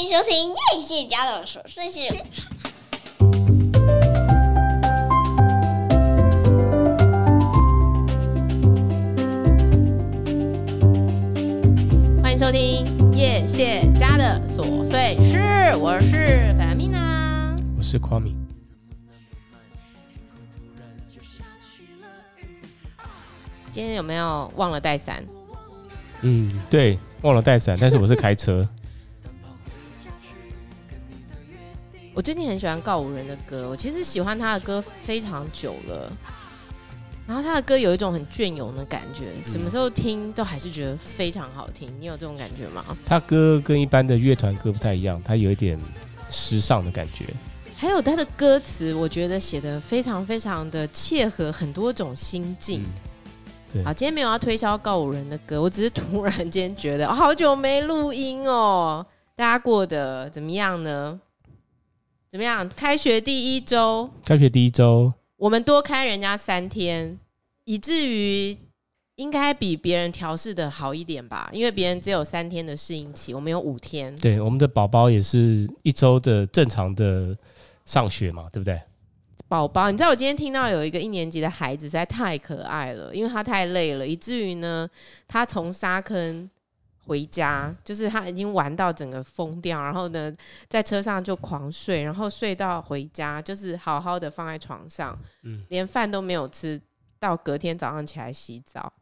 欢迎收听叶谢家的琐碎事。欢迎收听叶谢家的琐碎事，我是法米娜，我是夸米。今天有没有忘了带伞？嗯，对，忘了带伞，但是我是开车。我最近很喜欢告五人的歌，我其实喜欢他的歌非常久了。然后他的歌有一种很隽永的感觉，什么时候听都还是觉得非常好听。你有这种感觉吗？他歌跟一般的乐团歌不太一样，他有一点时尚的感觉。还有他的歌词，我觉得写的非常非常的切合很多种心境。嗯好，今天没有要推销告五人的歌，我只是突然间觉得，哦，好久没录音哦，大家过得怎么样呢？怎么样？开学第一周，开学第一周，我们多开人家三天，以至于应该比别人调试的好一点吧？因为别人只有三天的适应期，我们有五天。对，我们的宝宝也是一周的正常的上学嘛，对不对？宝宝，你知道我今天听到有一个一年级的孩子实在太可爱了，因为他太累了，以至于呢，他从沙坑回家，就是他已经玩到整个疯掉，然后呢，在车上就狂睡，然后睡到回家就是好好的放在床上，嗯，连饭都没有吃到隔天早上起来洗澡。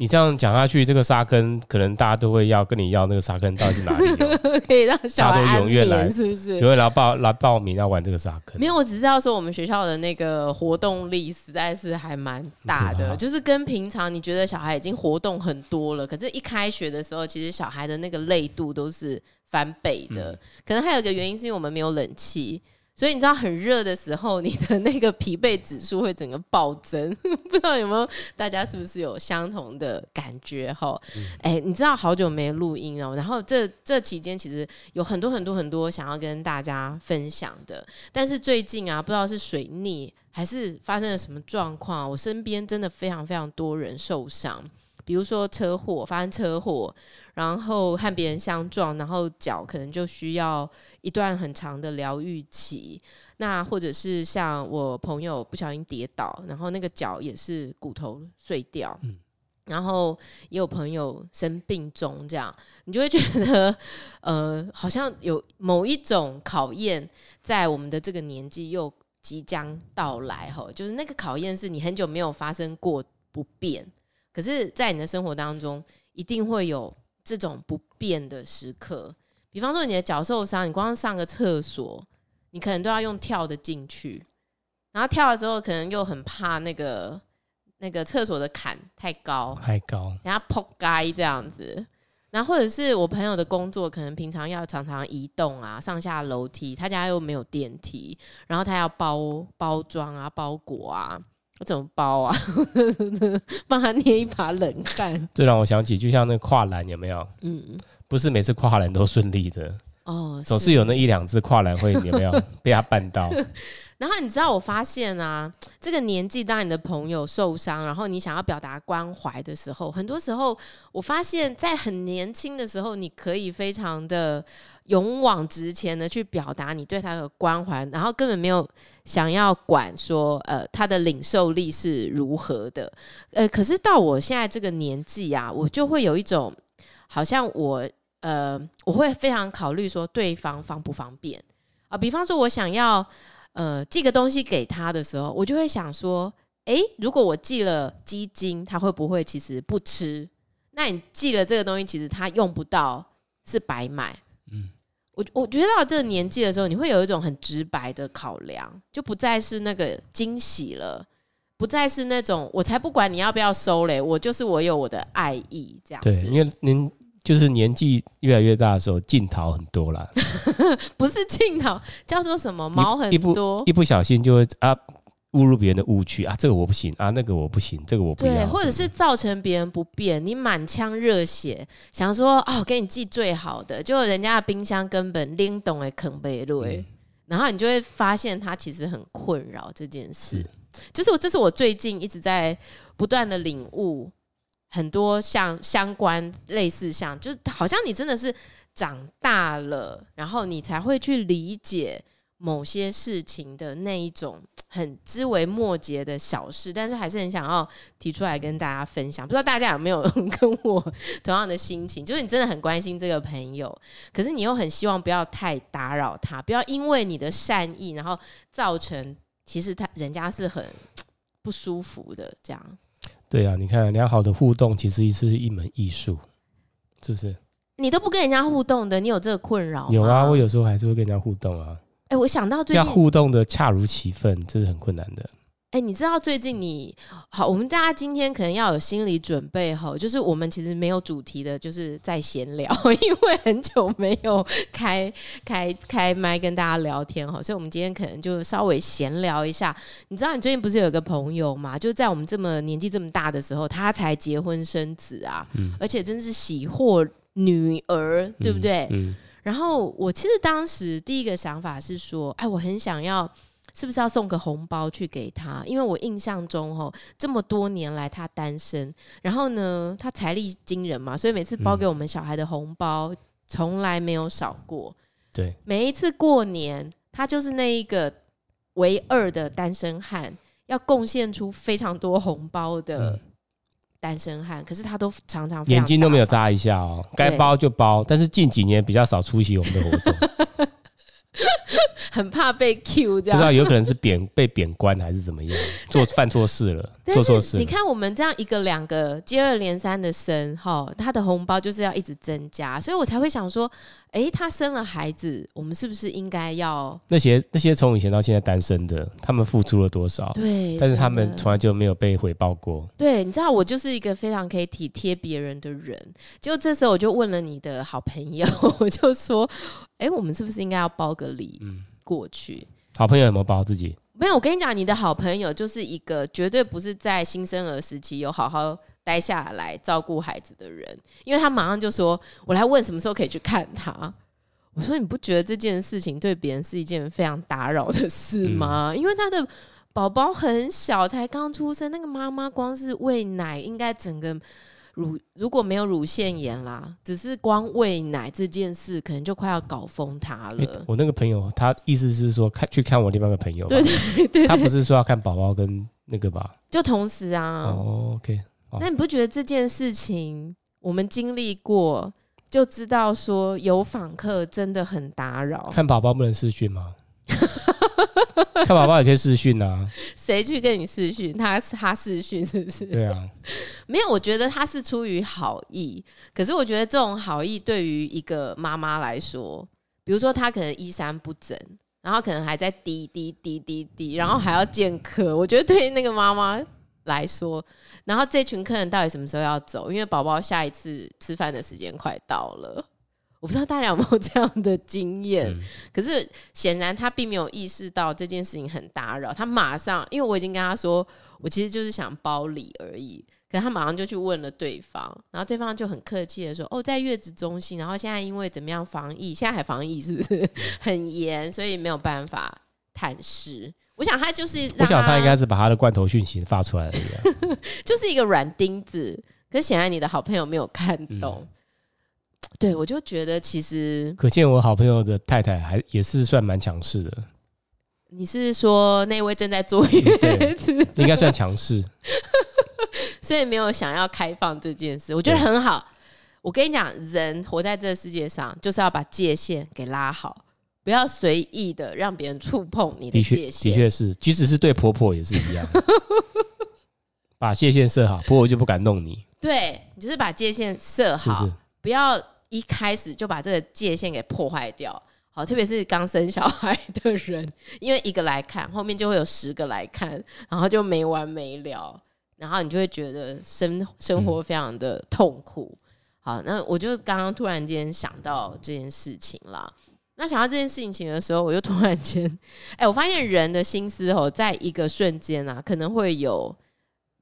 你这样讲下去，这个沙坑可能大家都会要跟你要那个沙坑到底是哪里？可以让小孩踊跃来，是不是？踊跃来报来报名要玩这个沙坑。没有，我只是要说我们学校的那个活动力实在是还蛮大的，就是跟平常你觉得小孩已经活动很多了，可是一开学的时候，其实小孩的那个累度都是翻倍的。嗯、可能还有一个原因是因为我们没有冷气。所以你知道很热的时候，你的那个疲惫指数会整个暴增，不知道有没有大家是不是有相同的感觉哈？哎、嗯欸，你知道好久没录音哦，然后这这期间其实有很多很多很多想要跟大家分享的，但是最近啊，不知道是水逆还是发生了什么状况，我身边真的非常非常多人受伤。比如说车祸，发生车祸，然后和别人相撞，然后脚可能就需要一段很长的疗愈期。那或者是像我朋友不小心跌倒，然后那个脚也是骨头碎掉。嗯，然后也有朋友生病中，这样你就会觉得，呃，好像有某一种考验在我们的这个年纪又即将到来。哈，就是那个考验是你很久没有发生过不变。可是，在你的生活当中，一定会有这种不变的时刻。比方说，你的脚受伤，你光上个厕所，你可能都要用跳的进去，然后跳的时候，可能又很怕那个那个厕所的坎太高，太高，然后扑街这样子。然后或者是我朋友的工作，可能平常要常常移动啊，上下楼梯，他家又没有电梯，然后他要包包装啊，包裹啊。我怎么包啊？帮他捏一把冷汗。这让我想起，就像那跨栏有没有？嗯，不是每次跨栏都顺利的哦，总是有那一两次跨栏会有没有 被他绊到。然后你知道，我发现啊，这个年纪当你的朋友受伤，然后你想要表达关怀的时候，很多时候我发现，在很年轻的时候，你可以非常的勇往直前的去表达你对他的关怀，然后根本没有想要管说，呃，他的领受力是如何的，呃，可是到我现在这个年纪啊，我就会有一种好像我，呃，我会非常考虑说对方方不方便啊，比方说我想要。呃，寄个东西给他的时候，我就会想说，诶、欸，如果我寄了鸡精，他会不会其实不吃？那你寄了这个东西，其实他用不到，是白买。嗯，我我觉得到这个年纪的时候，你会有一种很直白的考量，就不再是那个惊喜了，不再是那种我才不管你要不要收嘞，我就是我有我的爱意这样子。对，因为您。就是年纪越来越大的时候，镜头很多了。不是镜头，叫做什么毛很多，一不小心就会啊误入别人的误区啊，这个我不行啊，那个我不行，这个我不要。对，或者是造成别人不便，你满腔热血想说哦，给你寄最好的，就人家的冰箱根本拎懂哎，肯贝瑞，然后你就会发现他其实很困扰这件事。是就是我，这是我最近一直在不断的领悟。很多像相关类似像，就是好像你真的是长大了，然后你才会去理解某些事情的那一种很枝微末节的小事，但是还是很想要提出来跟大家分享。不知道大家有没有 跟我同样的心情？就是你真的很关心这个朋友，可是你又很希望不要太打扰他，不要因为你的善意，然后造成其实他人家是很 不舒服的这样。对啊，你看良好的互动其实是一门艺术，是不是？你都不跟人家互动的，你有这个困扰吗？有啊，我有时候还是会跟人家互动啊。哎、欸，我想到最近要互动的恰如其分，这是很困难的。哎、欸，你知道最近你好，我们大家今天可能要有心理准备哈，就是我们其实没有主题的，就是在闲聊，因为很久没有开开开麦跟大家聊天哈，所以我们今天可能就稍微闲聊一下。你知道你最近不是有个朋友嘛？就在我们这么年纪这么大的时候，他才结婚生子啊，嗯、而且真是喜获女儿，对不对？嗯。嗯然后我其实当时第一个想法是说，哎，我很想要，是不是要送个红包去给他？因为我印象中，哦，这么多年来他单身，然后呢，他财力惊人嘛，所以每次包给我们小孩的红包从来没有少过。对，每一次过年，他就是那一个唯二的单身汉，要贡献出非常多红包的。嗯单身汉，可是他都常常眼睛都没有眨一下哦，该包就包，但是近几年比较少出席我们的活动。很怕被 Q，这样不知道有可能是贬 被贬官还是怎么样，做犯错事了，做错事。你看我们这样一个两个接二连三的生，哈，他的红包就是要一直增加，所以我才会想说，哎、欸，他生了孩子，我们是不是应该要那些那些从以前到现在单身的，他们付出了多少？对，但是他们从来就没有被回报过。对，你知道我就是一个非常可以体贴别人的人，就这时候我就问了你的好朋友，我就说，哎、欸，我们是不是应该要包个礼？嗯。过去，好朋友有没有包自己？没有，我跟你讲，你的好朋友就是一个绝对不是在新生儿时期有好好待下来照顾孩子的人，因为他马上就说：“我来问什么时候可以去看他。”我说：“你不觉得这件事情对别人是一件非常打扰的事吗？嗯、因为他的宝宝很小，才刚出生，那个妈妈光是喂奶，应该整个。”乳如果没有乳腺炎啦，只是光喂奶这件事，可能就快要搞疯他了。欸，我那个朋友，他意思是说看去看我另外一个朋友，对对对，对，他不是说要看宝宝跟那个吧？就同时啊。哦，OK。那你不觉得这件事情我们经历过，就知道说有访客真的很打扰？看宝宝不能视讯吗？看宝宝也可以试训啊，谁去跟你试训？他他试训是不是？对啊，没有，我觉得他是出于好意。可是我觉得这种好意对于一个妈妈来说，比如说她可能衣衫不整，然后可能还在滴滴滴滴滴，然后还要见客。我觉得对于那个妈妈来说，然后这群客人到底什么时候要走？因为宝宝下一次吃饭的时间快到了。我不知道大家有没有 这样的经验，嗯，可是显然他并没有意识到这件事情很打扰。他马上，因为我已经跟他说，我其实就是想包礼而已。可是他马上就去问了对方，然后对方就很客气的说：“哦，在月子中心，然后现在因为怎么样防疫，现在还防疫是不是很严，所以没有办法探视。”我想他就是，我想他应该是把他的罐头讯息发出来了，就是一个软钉子。可是显然你的好朋友没有看懂。嗯 对，我就觉得其实可见我好朋友的太太还也是算蛮强势的。你是说那位正在坐月子？应该算强势，所以没有想要开放这件事，我觉得很好。我跟你讲，人活在这个世界上，就是要把界限给拉好，不要随意的让别人触碰你的界限。的确是，即使是对婆婆也是一样，把界限设好，婆婆就不敢弄你。对，你就是把界限设好。是是不要一开始就把这个界限给破坏掉，好，特别是刚生小孩的人，因为一个来看，后面就会有十个来看，然后就没完没了，然后你就会觉得生生活非常的痛苦。好，那我就刚刚突然间想到这件事情啦。那想到这件事情的时候，我就突然间，哎、我发现人的心思哦，在一个瞬间啊，可能会有。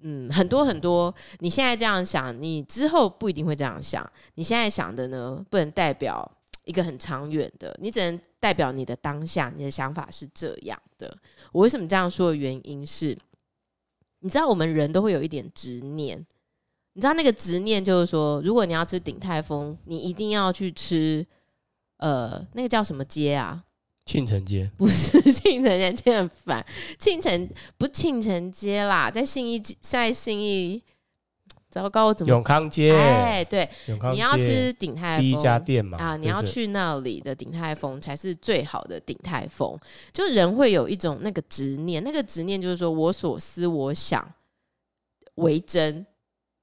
嗯，很多很多，你现在这样想，你之后不一定会这样想。你现在想的呢，不能代表一个很长远的，你只能代表你的当下，你的想法是这样的。我为什么这样说的原因是，你知道我们人都会有一点执念，你知道那个执念就是说，如果你要吃鼎泰丰，你一定要去吃，呃，那个叫什么街啊？庆城街？不是庆城街，真的很烦。庆城不庆城街啦，在信义，在信义。糟糕，我怎么？永康街。哎，对，永康街，你要吃鼎泰丰第一家店嘛？啊，你要去那里的鼎泰丰才是最好的鼎泰丰。就人会有一种那个执念，那个执念就是说我所思我想为真，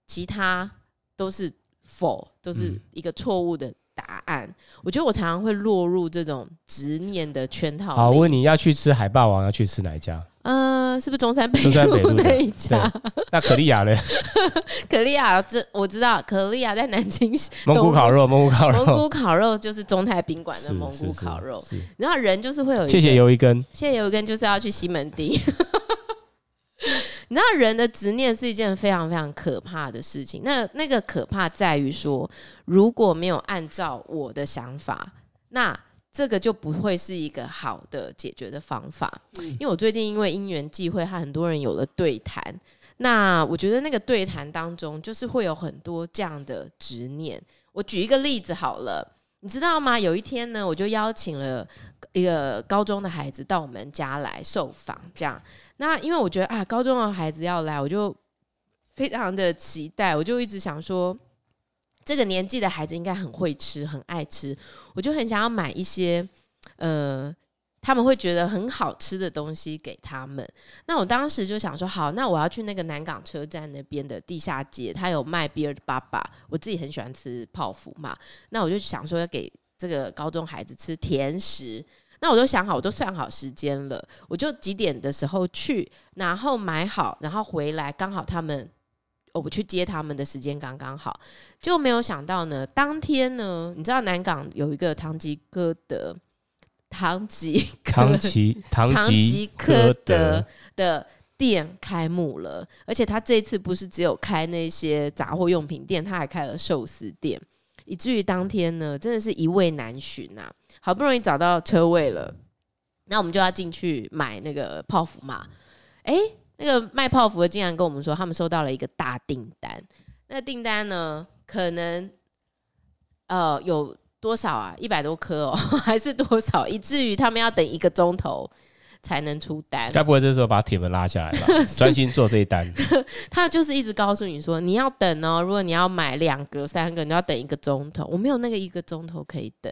其他都是否，都是一个错误的答案。嗯、我觉得我常常会落入这种执念的圈套。好，我问你要去吃海霸王，要去吃哪一家？嗯、呃，是不是中山北中山北路那一家？那可丽亚呢？可丽亚，这我知道，可丽亚在南京。蒙古烤肉，蒙古烤肉，蒙古烤肉就是中泰宾馆的蒙古烤肉。然后人就是会有一谢谢游一根，谢谢游一根，就是要去西门町。你知道人的执念是一件非常非常可怕的事情。那那个可怕在于说，如果没有按照我的想法，那。这个就不会是一个好的解决的方法，因为我最近因为因缘际会，和很多人有了对谈。那我觉得那个对谈当中，就是会有很多这样的执念。我举一个例子好了，你知道吗？有一天呢，我就邀请了一个高中的孩子到我们家来受访，这样。那因为我觉得啊，高中的孩子要来，我就非常的期待，我就一直想说。这个年纪的孩子应该很会吃，很爱吃，我就很想要买一些，呃，他们会觉得很好吃的东西给他们。那我当时就想说，好，那我要去那个南港车站那边的地下街，他有卖 Beard 爸爸，我自己很喜欢吃泡芙嘛。那我就想说要给这个高中孩子吃甜食。那我都想好，我都算好时间了，我就几点的时候去，然后买好，然后回来，刚好他们。我去接他们的时间刚刚好，就没有想到呢。当天呢，你知道南港有一个唐吉诃德、唐吉、唐吉、唐吉诃德的店开幕了，而且他这次不是只有开那些杂货用品店，他还开了寿司店，以至于当天呢，真的是一位难寻呐。好不容易找到车位了，那我们就要进去买那个泡芙嘛。哎。那个卖泡芙的竟然跟我们说，他们收到了一个大订单。那订单呢，可能呃有多少啊？一百多颗哦，还是多少？以至于他们要等一个钟头才能出单。该不会这时候把铁门拉下来吧？专心做这一单。他就是一直告诉你说，你要等哦。如果你要买两个、三个，你要等一个钟头。我没有那个一个钟头可以等。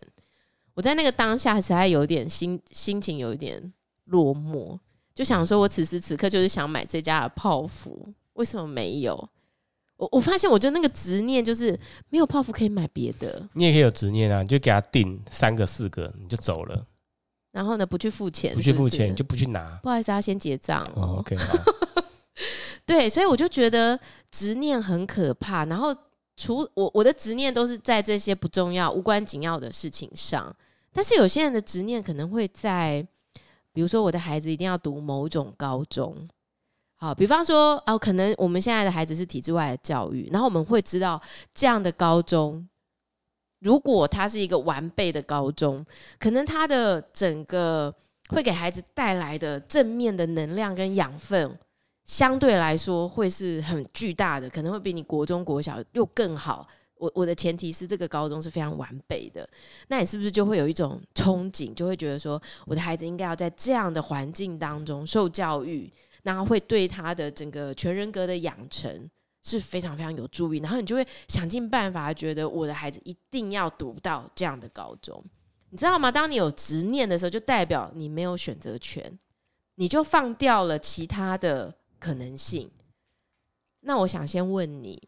我在那个当下实在有点心心情有一点落寞。就想说，我此时此刻就是想买这家的泡芙，为什么没有？我我发现，我觉得那个执念就是没有泡芙可以买别的。你也可以有执念啊，你就给他订三个、四个，你就走了。然后呢，不去付钱不去付钱，你就不去拿。不好意思，要先结账哦。Oh, OK，好。对，所以我就觉得执念很可怕。然后，除我我的执念都是在这些不重要、无关紧要的事情上，但是有些人的执念可能会在。比如说，我的孩子一定要读某种高中，好，比方说，哦，可能我们现在的孩子是体制外的教育，然后我们会知道这样的高中，如果它是一个完备的高中，可能它的整个会给孩子带来的正面的能量跟养分，相对来说会是很巨大的，可能会比你国中国小又更好。我我的前提是这个高中是非常完备的，那你是不是就会有一种憧憬，就会觉得说我的孩子应该要在这样的环境当中受教育，然后会对他的整个全人格的养成是非常非常有助意，然后你就会想尽办法觉得我的孩子一定要读到这样的高中，你知道吗？当你有执念的时候，就代表你没有选择权，你就放掉了其他的可能性。那我想先问你。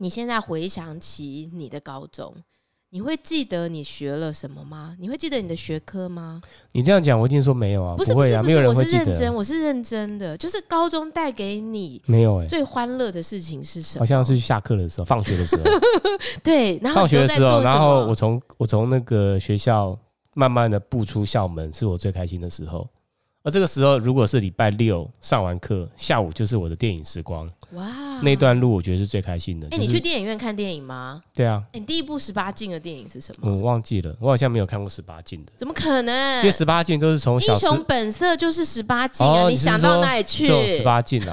你现在回想起你的高中，你会记得你学了什么吗？你会记得你的学科吗？你这样讲，我一定说没有啊，不是不是不是，我是认真，我是认真的。就是高中带给你没有哎最欢乐的事情是什么？好像是下课的时候，放学的时候。对，然后放学的时候，然后我从我从那个学校慢慢的步出校门，是我最开心的时候。而这个时候，如果是礼拜六上完课，下午就是我的电影时光。哇，那段路我觉得是最开心的。哎、欸，就是、你去电影院看电影吗？对啊。欸、你第一部十八禁的电影是什么？我忘记了，我好像没有看过十八禁的。怎么可能？因为十八禁都是从《英雄本色》就是十八禁啊！哦、你想到哪里去？十八禁啊！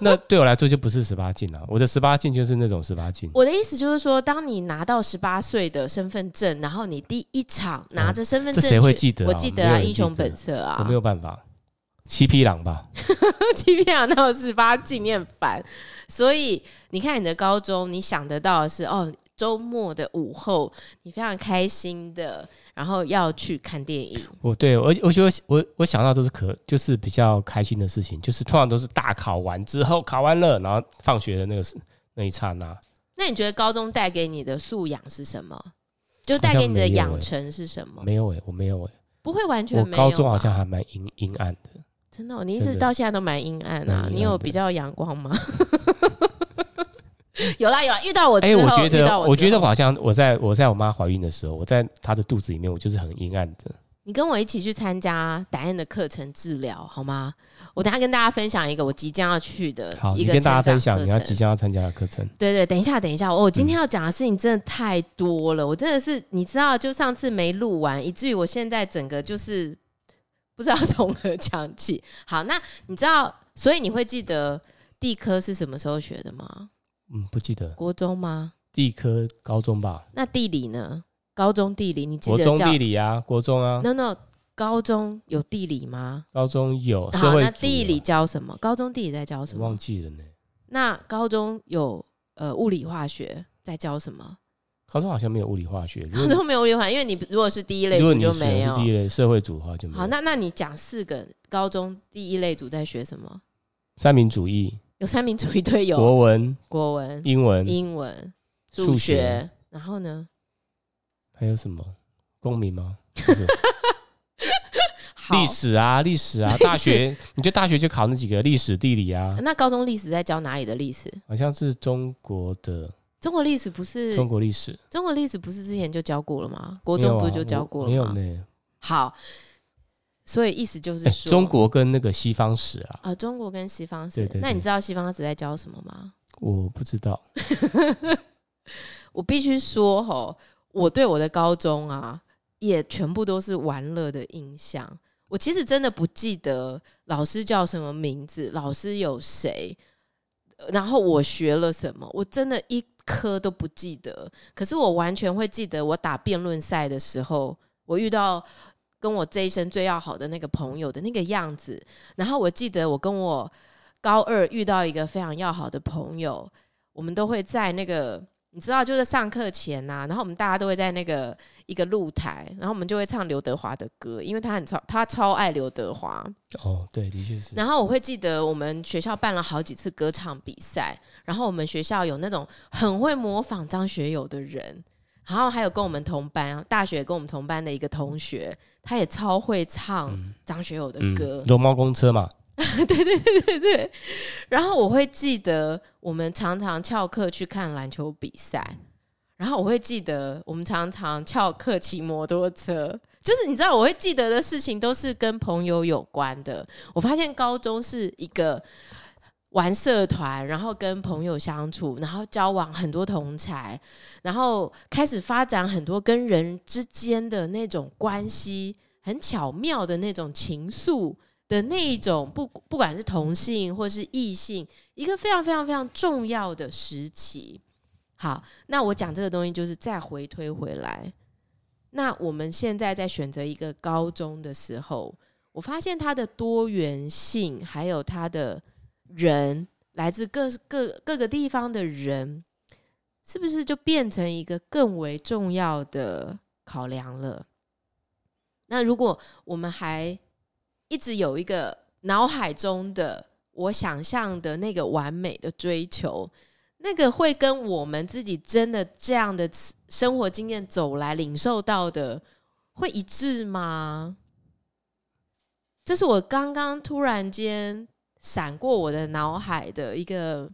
那对我来说就不是十八禁了。我的十八禁就是那种十八禁。我的意思就是说，当你拿到十八岁的身份证，然后你第一场拿着身份证，这谁会记得？我记得啊，《英雄本色》啊，我没有办法。七匹狼吧，七匹狼那有十八禁，你很烦。所以你看你的高中，你想得到的是哦，周末的午后，你非常开心的。然后要去看电影，我对我我觉得我我想到都是可就是比较开心的事情，就是通常都是大考完之后考完了，然后放学的那个那一刹那。那你觉得高中带给你的素养是什么？就带给你的养成是什么？没有诶、欸，我没有诶、欸，不会完全没有。我高中好像还蛮阴阴暗的，真的、哦，你一直到现在都蛮阴暗啊。你有比较阳光吗？有啦有啦，遇到我哎、欸，我觉得我，我觉得我好像我在我在我妈怀孕的时候，我在她的肚子里面，我就是很阴暗的。你跟我一起去参加达燕的课程治疗好吗？我等下跟大家分享一个我即将要去的，好，你跟大家分享你要即将要参加的课程。对，对对，等一下等一下，我今天要讲的事情真的太多了，嗯、我真的是你知道，就上次没录完，以至于我现在整个就是不知道从何讲起。好，那你知道，所以你会记得地科是什么时候学的吗？嗯，不记得。国中吗？地科高中吧。那地理呢？高中地理你记得？国中地理啊，国中啊。No No，高中有地理吗？高中有。好，那地理教什么？高中地理在教什么？忘记了呢。那高中有呃物理化学在教什么？高中好像没有物理化学。高中没有物理化学，因为你如果是第一类组就没有。第一类社会组的话就没有。好，那那你讲四个高中第一类组在学什么？三民主义。有三民主义队友，国文、国文、英文、英文、数学，学，然后呢？还有什么？公民吗？历史啊，历史啊，大学，你就大学就考那几个历史、地理啊？那高中历史在教哪里的历史？好像是中国的。中国历史不是中国历史？中国历史不是之前就教过了吗？国中不是就教过了吗？没有呢。好。所以意思就是说，中国跟那个西方史啊，啊，中国跟西方史。那你知道西方史在教什么吗？我不知道。我必须说吼，我对我的高中啊，也全部都是玩乐的印象。我其实真的不记得老师叫什么名字，老师有谁，然后我学了什么，我真的一科都不记得。可是我完全会记得，我打辩论赛的时候，我遇到。跟我这一生最要好的那个朋友的那个样子，然后我记得我跟我高二遇到一个非常要好的朋友，我们都会在那个你知道，就是上课前呐、啊，然后我们大家都会在那个一个露台，然后我们就会唱刘德华的歌，因为他很超，他超爱刘德华。哦，对，的确是。然后我会记得我们学校办了好几次歌唱比赛，然后我们学校有那种很会模仿张学友的人。然后还有跟我们同班，大学跟我们同班的一个同学，他也超会唱张学友的歌，《龙猫公车》嘛。对对对对对。然后我会记得，我们常常翘课去看篮球比赛。然后我会记得，我们常常翘课骑摩托车。就是你知道，我会记得的事情都是跟朋友有关的。我发现高中是一个。玩社团，然后跟朋友相处，然后交往很多同才，然后开始发展很多跟人之间的那种关系，很巧妙的那种情愫的那一种，不不管是同性或是异性，一个非常非常非常重要的时期。好，那我讲这个东西就是再回推回来，那我们现在在选择一个高中的时候，我发现它的多元性，还有它的。人来自各各各个地方的人，是不是就变成一个更为重要的考量了？那如果我们还一直有一个脑海中的我想象的那个完美的追求，那个会跟我们自己真的这样的生活经验走来领受到的会一致吗？这是我刚刚突然间。闪过我的脑海的一个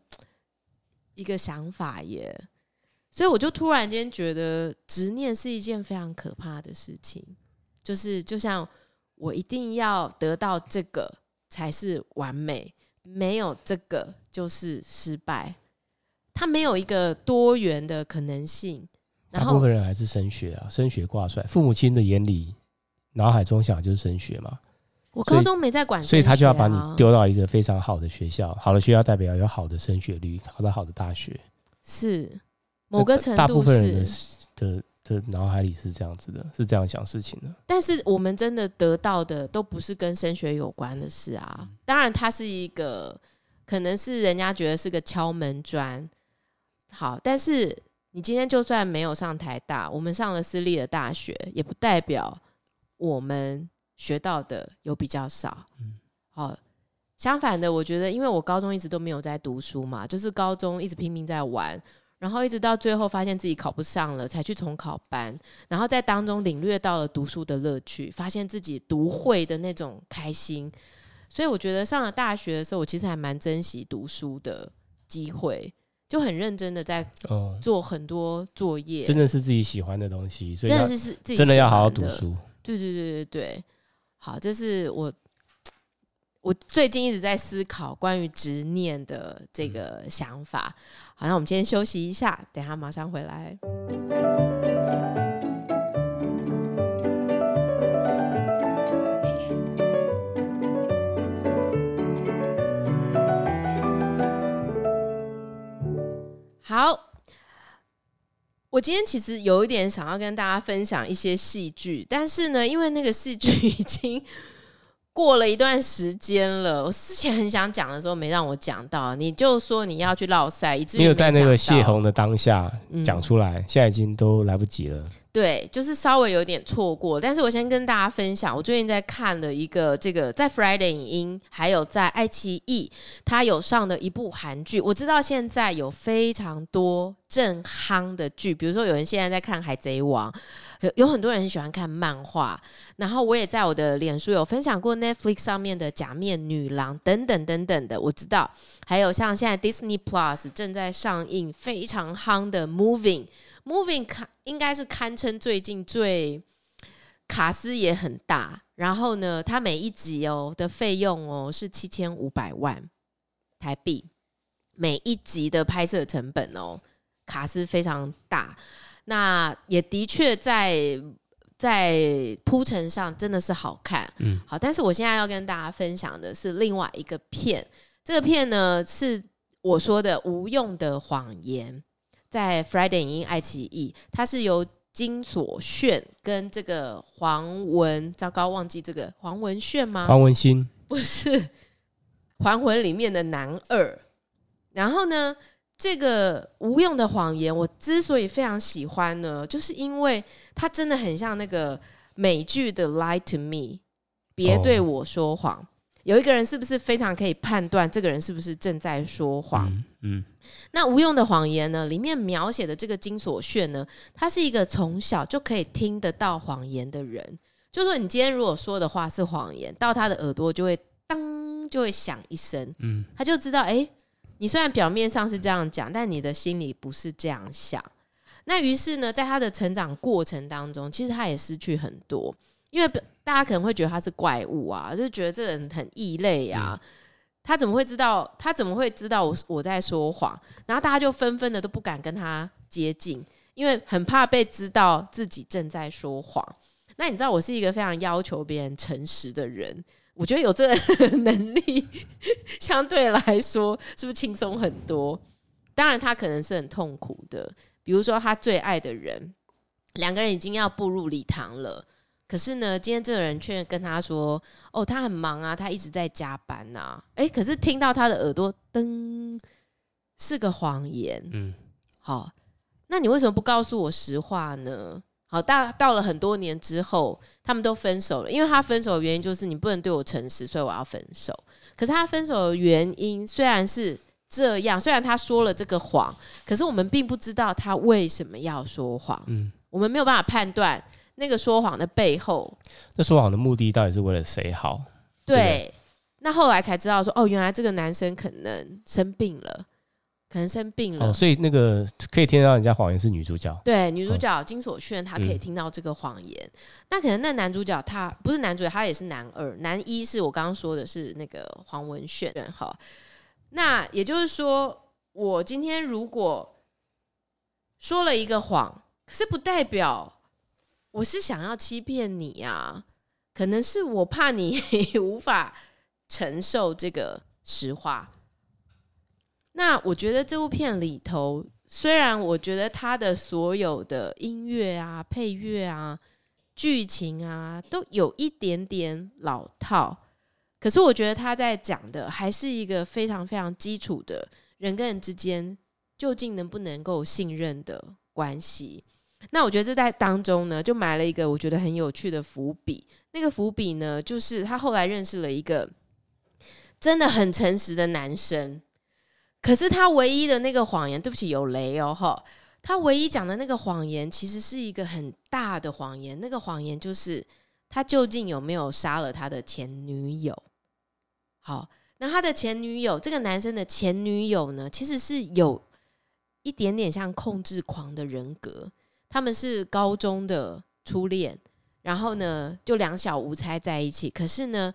一个想法耶，所以我就突然间觉得执念是一件非常可怕的事情，就是就像我一定要得到这个才是完美，没有这个就是失败，它没有一个多元的可能性。大部分人还是升学啊，升学挂帅，父母亲的眼里脑海中想就是升学嘛。我高中没在管、啊，所以他就要把你丢到一个非常好的学校，好的学校代表有好的升学率，考到好的大学。是某个程度是大部分人的的脑海里是这样子的，是这样想事情的。但是我们真的得到的都不是跟升学有关的事啊。当然，它是一个可能是人家觉得是个敲门砖。好，但是你今天就算没有上台大，我们上了私立的大学，也不代表我们。学到的有比较少，嗯，好，相反的，我觉得，因为我高中一直都没有在读书嘛，就是高中一直拼命在玩，然后一直到最后发现自己考不上了，才去重考班，然后在当中领略到了读书的乐趣，发现自己读会的那种开心，所以我觉得上了大学的时候，我其实还蛮珍惜读书的机会，就很认真的在做很多作业，哦，真的是自己喜欢的东西，所以真的是是自己真的要好好读书，对对对对对。好，这是我我最近一直在思考关于执念的这个想法。好，那我们今天休息一下，等下马上回来。好，我今天其实有一点想要跟大家分享一些戏剧，但是呢，因为那个戏剧已经过了一段时间了，我之前很想讲的时候没让我讲到，你就说你要去绕赛，没有在那个泄洪的当下讲出来，嗯，现在已经都来不及了。对，就是稍微有点错过，但是我先跟大家分享，我最近在看了一个这个在 Friday 影音，还有在爱奇艺，它有上的一部韩剧。我知道现在有非常多正夯的剧，比如说有人现在在看《海贼王》，有有很多人很喜欢看漫画，然后我也在我的脸书有分享过 Netflix 上面的《假面女郎》等等等等的，我知道，还有像现在 Disney Plus 正在上映非常夯的 Moving。Moving 堪应该是堪称最近最卡斯也很大，然后呢，它每一集哦的费用哦是七千五百万台币，每一集的拍摄成本哦卡斯非常大，那也的确在在铺陈上真的是好看，嗯，好，但是我现在要跟大家分享的是另外一个片，这个片呢是我说的无用的谎言。在 Friday 影音爱奇艺，它是由金所炫跟这个黄文，糟糕，忘记这个黄文炫吗？黄文新不是，还魂里面的男二。然后呢，这个无用的谎言，我之所以非常喜欢呢，就是因为它真的很像那个美剧的《Lie to Me》，别对我说谎。哦有一个人是不是非常可以判断这个人是不是正在说谎？嗯，嗯，那无用的谎言呢？里面描写的这个金所炫呢，他是一个从小就可以听得到谎言的人。就说，你今天如果说的话是谎言，到他的耳朵就会当就会响一声，嗯，他就知道，哎、欸，你虽然表面上是这样讲，但你的心里不是这样想。那于是呢，在他的成长过程当中，其实他也失去很多。因为大家可能会觉得他是怪物啊，就觉得这个人很异类啊。他怎么会知道？他怎么会知道我我在说谎？然后大家就纷纷的都不敢跟他接近，因为很怕被知道自己正在说谎。那你知道我是一个非常要求别人诚实的人，我觉得有这个 能力，相对来说是不是轻松很多？当然他可能是很痛苦的，比如说他最爱的人，两个人已经要步入礼堂了。可是呢，今天这个人却跟他说：“哦，他很忙啊，他一直在加班呐、啊。”哎，可是听到他的耳朵噔，是个谎言。嗯，好，那你为什么不告诉我实话呢？好，大到了很多年之后，他们都分手了，因为他分手的原因就是你不能对我诚实，所以我要分手。可是他分手的原因虽然是这样，虽然他说了这个谎，可是我们并不知道他为什么要说谎。嗯，我们没有办法判断。那个说谎的背后，那说谎的目的到底是为了谁好？对，对，那后来才知道说，哦，原来这个男生可能生病了，可能生病了。哦，所以那个可以听到人家谎言是女主角。对，女主角金所炫，她可以听到这个谎言。嗯。那可能那男主角他不是男主角，他也是男二。男一是我刚刚说的是那个黄文炫。好，那也就是说，我今天如果说了一个谎，可是不代表。我是想要欺骗你呀，可能是我怕你 无法承受这个实话。那我觉得这部片里头，虽然我觉得它的所有的音乐啊、配乐啊、剧情啊，都有一点点老套，可是我觉得他在讲的还是一个非常非常基础的人跟人之间究竟能不能够信任的关系。那我觉得这在当中呢，就埋了一个我觉得很有趣的伏笔。那个伏笔呢，就是他后来认识了一个真的很诚实的男生。可是他唯一的那个谎言，对不起，有雷哦，哈！他唯一讲的那个谎言，其实是一个很大的谎言。那个谎言就是他究竟有没有杀了他的前女友？好，那他的前女友，这个男生的前女友呢，其实是有一点点像控制狂的人格。他们是高中的初恋，然后呢，就两小无猜在一起。可是呢，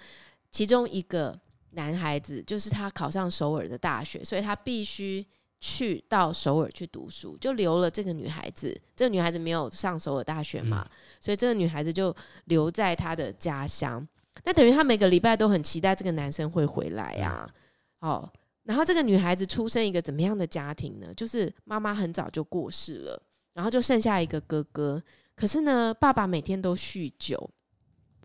其中一个。男孩子就是他考上首尔的大学，所以他必须去到首尔去读书，就留了这个女孩子。这个女孩子没有上首尔大学嘛，所以这个女孩子就留在她的家乡。那等于他每个礼拜都很期待这个男生会回来呀。哦，然后这个女孩子出生一个怎么样的家庭呢？就是妈妈很早就过世了，然后就剩下一个哥哥。可是呢，爸爸每天都酗酒，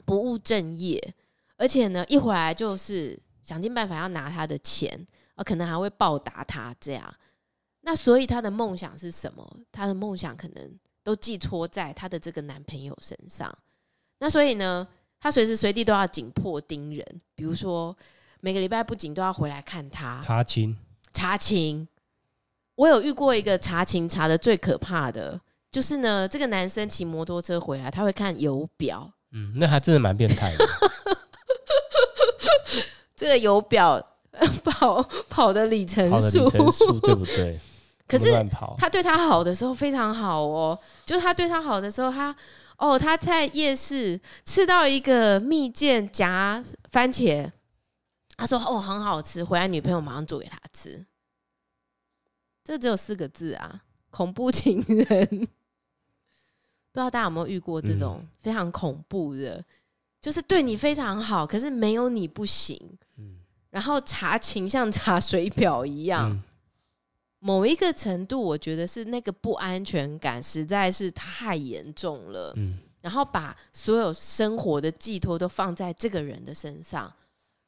不务正业，而且呢，一回来就是。想尽办法要拿他的钱，啊，可能还会报答他这样。那所以他的梦想是什么？他的梦想可能都寄托在他的这个男朋友身上。那所以呢，他随时随地都要紧迫盯人，比如说每个礼拜不仅都要回来看他查勤，查勤。我有遇过一个查勤查的最可怕的，就是呢，这个男生骑摩托车回来，他会看油表。嗯，那还真的蛮变态的。这个油表跑跑的里程数，里程数对不对？可是他对他好的时候非常好哦，就是他对他好的时候，他哦他在夜市吃到一个蜜饯夹番茄，他说哦很好吃，回来女朋友马上做给他吃。这只有四个字啊，恐怖情人。不知道大家有没有遇过这种非常恐怖的？就是对你非常好，可是没有你不行。嗯，然后查情像查水表一样，嗯，某一个程度，我觉得是那个不安全感实在是太严重了。嗯，然后把所有生活的寄托都放在这个人的身上，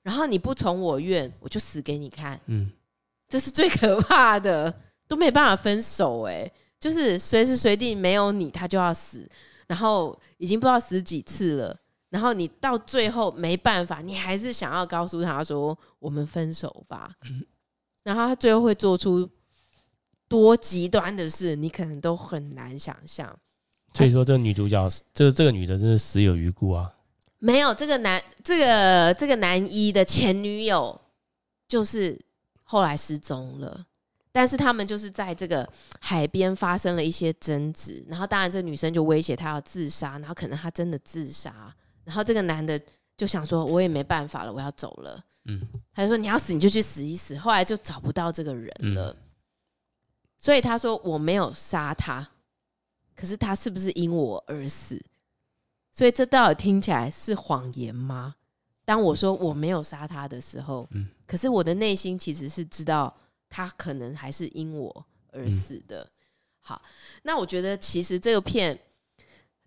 然后你不从我愿，我就死给你看。嗯，这是最可怕的，都没办法分手。哎，就是随时随地没有你，他就要死，然后已经不知道死几次了。然后你到最后没办法，你还是想要告诉他说：“我们分手吧。”然后他最后会做出多极端的事，你可能都很难想象。所以说，这个女主角，这个这个女的真是死有余辜啊！没有这个男，这个这个男一的前女友，就是后来失踪了。但是他们就是在这个海边发生了一些争执，然后当然这女生就威胁他要自杀，然后可能他真的自杀。然后这个男的就想说，我也没办法了，我要走了。嗯，他就说你要死你就去死一死。后来就找不到这个人了，嗯、所以他说我没有杀他，可是他是不是因我而死？所以这到底听起来是谎言吗？当我说我没有杀他的时候，嗯，可是我的内心其实是知道他可能还是因我而死的。嗯、好，那我觉得其实这个片。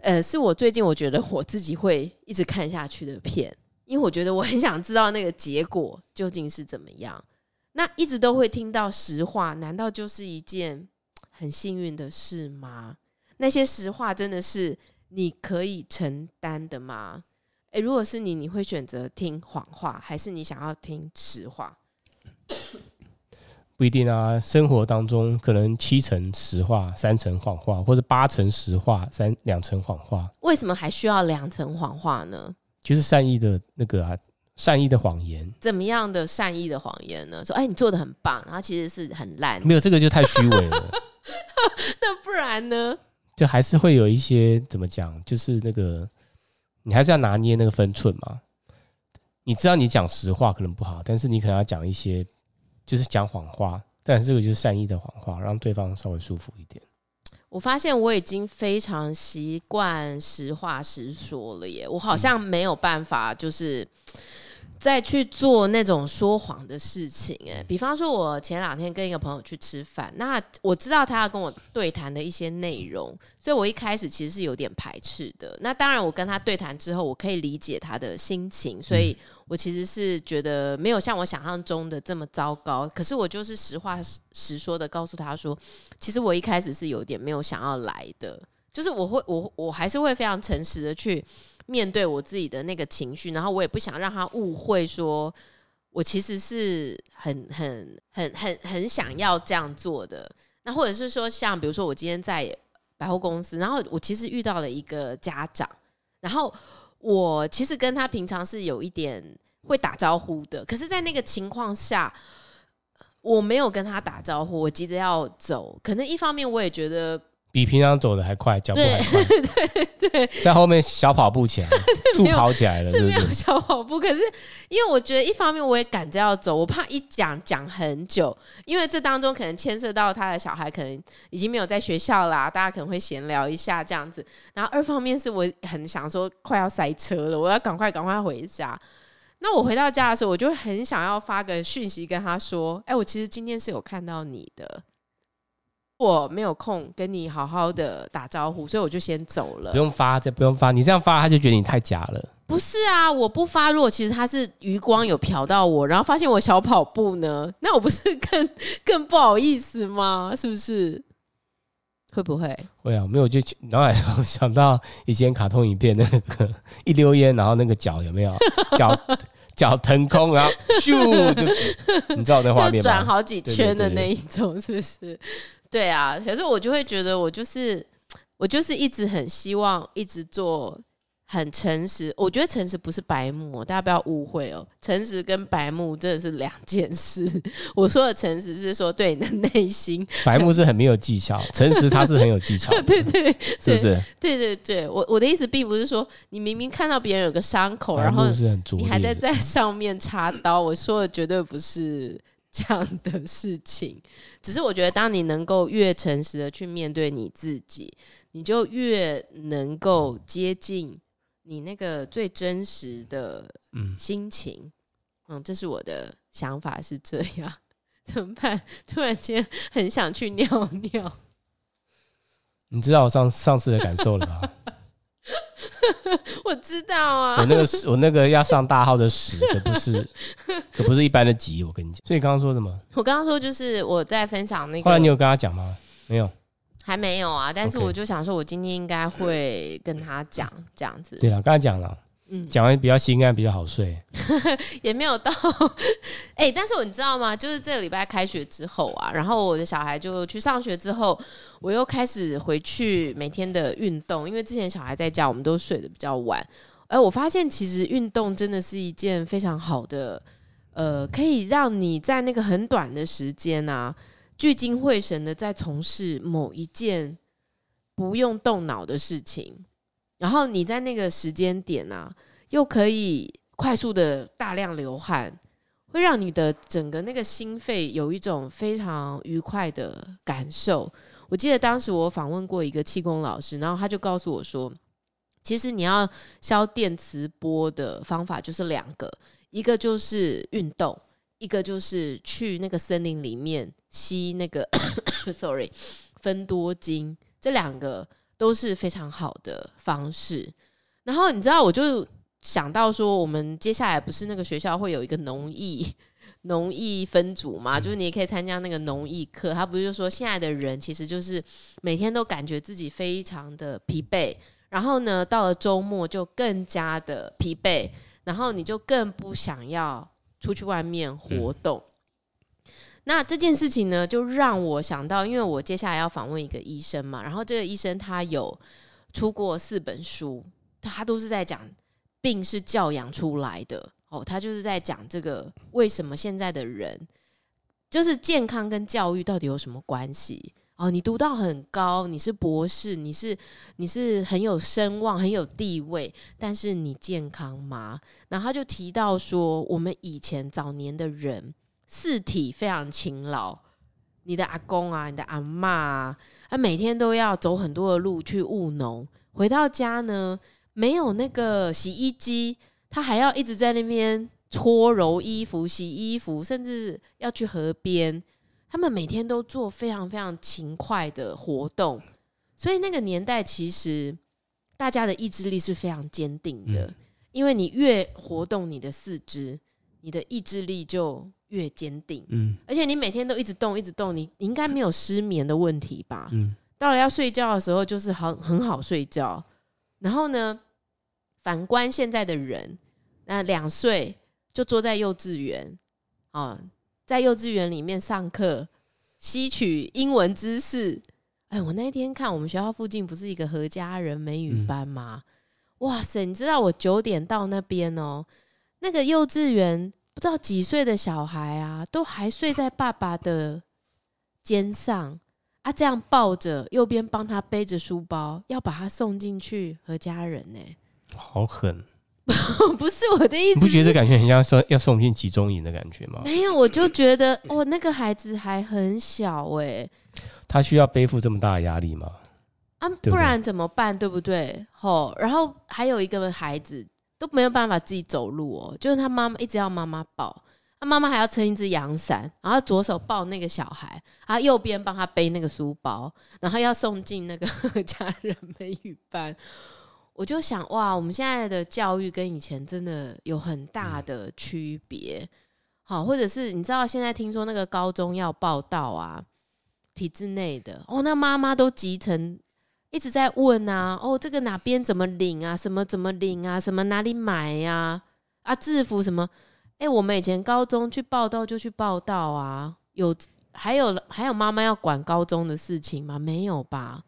呃，是我最近我觉得我自己会一直看下去的片，因为我觉得我很想知道那个结果究竟是怎么样。那一直都会听到实话，难道就是一件很幸运的事吗？那些实话真的是你可以承担的吗？诶，如果是你，你会选择听谎话，还是你想要听实话？不一定啊，生活当中可能七成实话，三成谎话，或者八成实话，三两成谎话。为什么还需要两层谎话呢？就是善意的那个啊，善意的谎言。怎么样的善意的谎言呢？说，哎，你做的很棒，然后其实是很烂。没有这个就太虚伪了。那不然呢？就还是会有一些怎么讲，就是那个你还是要拿捏那个分寸嘛。你知道你讲实话可能不好，但是你可能要讲一些。就是讲谎话，但是这个就是善意的谎话，让对方稍微舒服一点。我发现我已经非常习惯实话实说了耶，我好像没有办法，就是。再去做那种说谎的事情，哎，比方说，我前两天跟一个朋友去吃饭，那我知道他要跟我对谈的一些内容，所以我一开始其实是有点排斥的。那当然，我跟他对谈之后，我可以理解他的心情，所以我其实是觉得没有像我想象中的这么糟糕。可是我就是实话实说的告诉他说，其实我一开始是有点没有想要来的，就是我会，我我还是会非常诚实的去。面对我自己的那个情绪，然后我也不想让他误会，说我其实是很、很、很、很、很想要这样做的。那或者是说，像比如说我今天在百货公司，然后我其实遇到了一个家长，然后我其实跟他平常是有一点会打招呼的，可是，在那个情况下，我没有跟他打招呼，我急着要走，可能一方面我也觉得。比平常走的还快，脚步还快，对对对，在后面小跑步起来，助跑起来了，是没有小跑步。可是因为我觉得一方面我也赶着要走，我怕一讲讲很久，因为这当中可能牵涉到他的小孩可能已经没有在学校啦，大家可能会闲聊一下这样子。然后二方面是我很想说快要塞车了，我要赶快赶快回家。那我回到家的时候，我就很想要发个讯息跟他说：“哎，我其实今天是有看到你的。”我没有空跟你好好的打招呼，所以我就先走了。不用发，这不用发。你这样发，他就觉得你太假了。不是啊，我不发。如果其实他是余光有瞟到我，然后发现我小跑步呢，那我不是更 更不好意思吗？是不是？会不会？会啊，没有就脑海中想到以前卡通影片那个一溜烟，然后那个脚有没有 脚脚腾空，然后咻就你知道那画面吗？转好几圈的那一种，是不是？对啊，可是我就会觉得，我就是我就是一直很希望一直做很诚实。我觉得诚实不是白目，大家不要误会哦。诚实跟白目真的是两件事。我说的诚实是说对你的内心，白目是很没有技巧，诚实他是很有技巧。对，对对，是不是？对对对，我我的意思并不是说你明明看到别人有个伤口，然后你还在在上面插刀。我说的绝对不是。这样的事情，只是我觉得，当你能够越诚实的去面对你自己，你就越能够接近你那个最真实的心情。嗯，嗯，这是我的想法是这样。怎么办？突然间很想去尿尿。你知道我上上次的感受了吧？我知道啊，我那个我那个要上大号的屎，可不是，可不是一般的急。我跟你讲，所以刚刚说什么？我刚刚说就是我在分享那个。后来你有跟他讲吗？没有，还没有啊。但是我就想说，我今天应该会跟他讲这样子。对了，刚才讲了。嗯，讲完比较心安，比较好睡，也没有到。哎、欸，但是我你知道吗？就是这个礼拜开学之后啊，然后我的小孩就去上学之后，我又开始回去每天的运动，因为之前小孩在家，我们都睡得比较晚。哎，我发现其实运动真的是一件非常好的，呃，可以让你在那个很短的时间啊，聚精会神的在从事某一件不用动脑的事情。然后你在那个时间点啊，又可以快速的大量流汗，会让你的整个那个心肺有一种非常愉快的感受。我记得当时我访问过一个气功老师，然后他就告诉我说，其实你要消电磁波的方法就是两个，一个就是运动，一个就是去那个森林里面吸那个，sorry，芬多精，这两个。都是非常好的方式，然后你知道，我就想到说，我们接下来不是那个学校会有一个农艺 农艺分组嘛？就是你也可以参加那个农艺课。他不是就说，现在的人其实就是每天都感觉自己非常的疲惫，然后呢，到了周末就更加的疲惫，然后你就更不想要出去外面活动。那这件事情呢，就让我想到，因为我接下来要访问一个医生嘛，然后这个医生他有出过四本书，他都是在讲病是教养出来的哦，他就是在讲这个为什么现在的人就是健康跟教育到底有什么关系哦？你读到很高，你是博士，你是你是很有声望、很有地位，但是你健康吗？然后他就提到说，我们以前早年的人。四体非常勤劳，你的阿公啊，你的阿妈啊，他每天都要走很多的路去务农，回到家呢，没有那个洗衣机，他还要一直在那边搓揉衣服、洗衣服，甚至要去河边。他们每天都做非常非常勤快的活动，所以那个年代其实大家的意志力是非常坚定的，嗯、因为你越活动你的四肢，你的意志力就越坚定。嗯，而且你每天都一直动，一直动，你你应该没有失眠的问题吧？嗯，到了要睡觉的时候，就是很很好睡觉。然后呢，反观现在的人，那两岁就坐在幼稚园啊。在幼稚园里面上课，吸取英文知识。哎，我那天看我们学校附近不是一个何家人美语班吗？嗯、哇塞，你知道我九点到那边哦，那个幼稚园不知道几岁的小孩啊，都还睡在爸爸的肩上啊，这样抱着，右边帮他背着书包，要把他送进去和家人呢？好狠。不是我的意思，你不觉得感觉很像送要送进集中营的感觉吗？没有，我就觉得哦，那个孩子还很小哎、欸，他需要背负这么大的压力吗？啊，不然怎么办？对不对？吼，然后还有一个孩子都没有办法自己走路哦，就是他妈妈一直要妈妈抱，他妈妈还要撑一只阳伞，然后左手抱那个小孩，然后右边帮他背那个书包，然后要送进那个 家人美语班。我就想哇，我们现在的教育跟以前真的有很大的区别。好，或者是你知道现在听说那个高中要报道啊，体制内的哦，那妈妈都急成一直在问啊，哦，这个哪边怎么领啊，什么怎么领啊，什么哪里买呀？啊，制服什么？哎，我们以前高中去报道就去报道啊，有还有还有妈妈要管高中的事情吗？没有吧？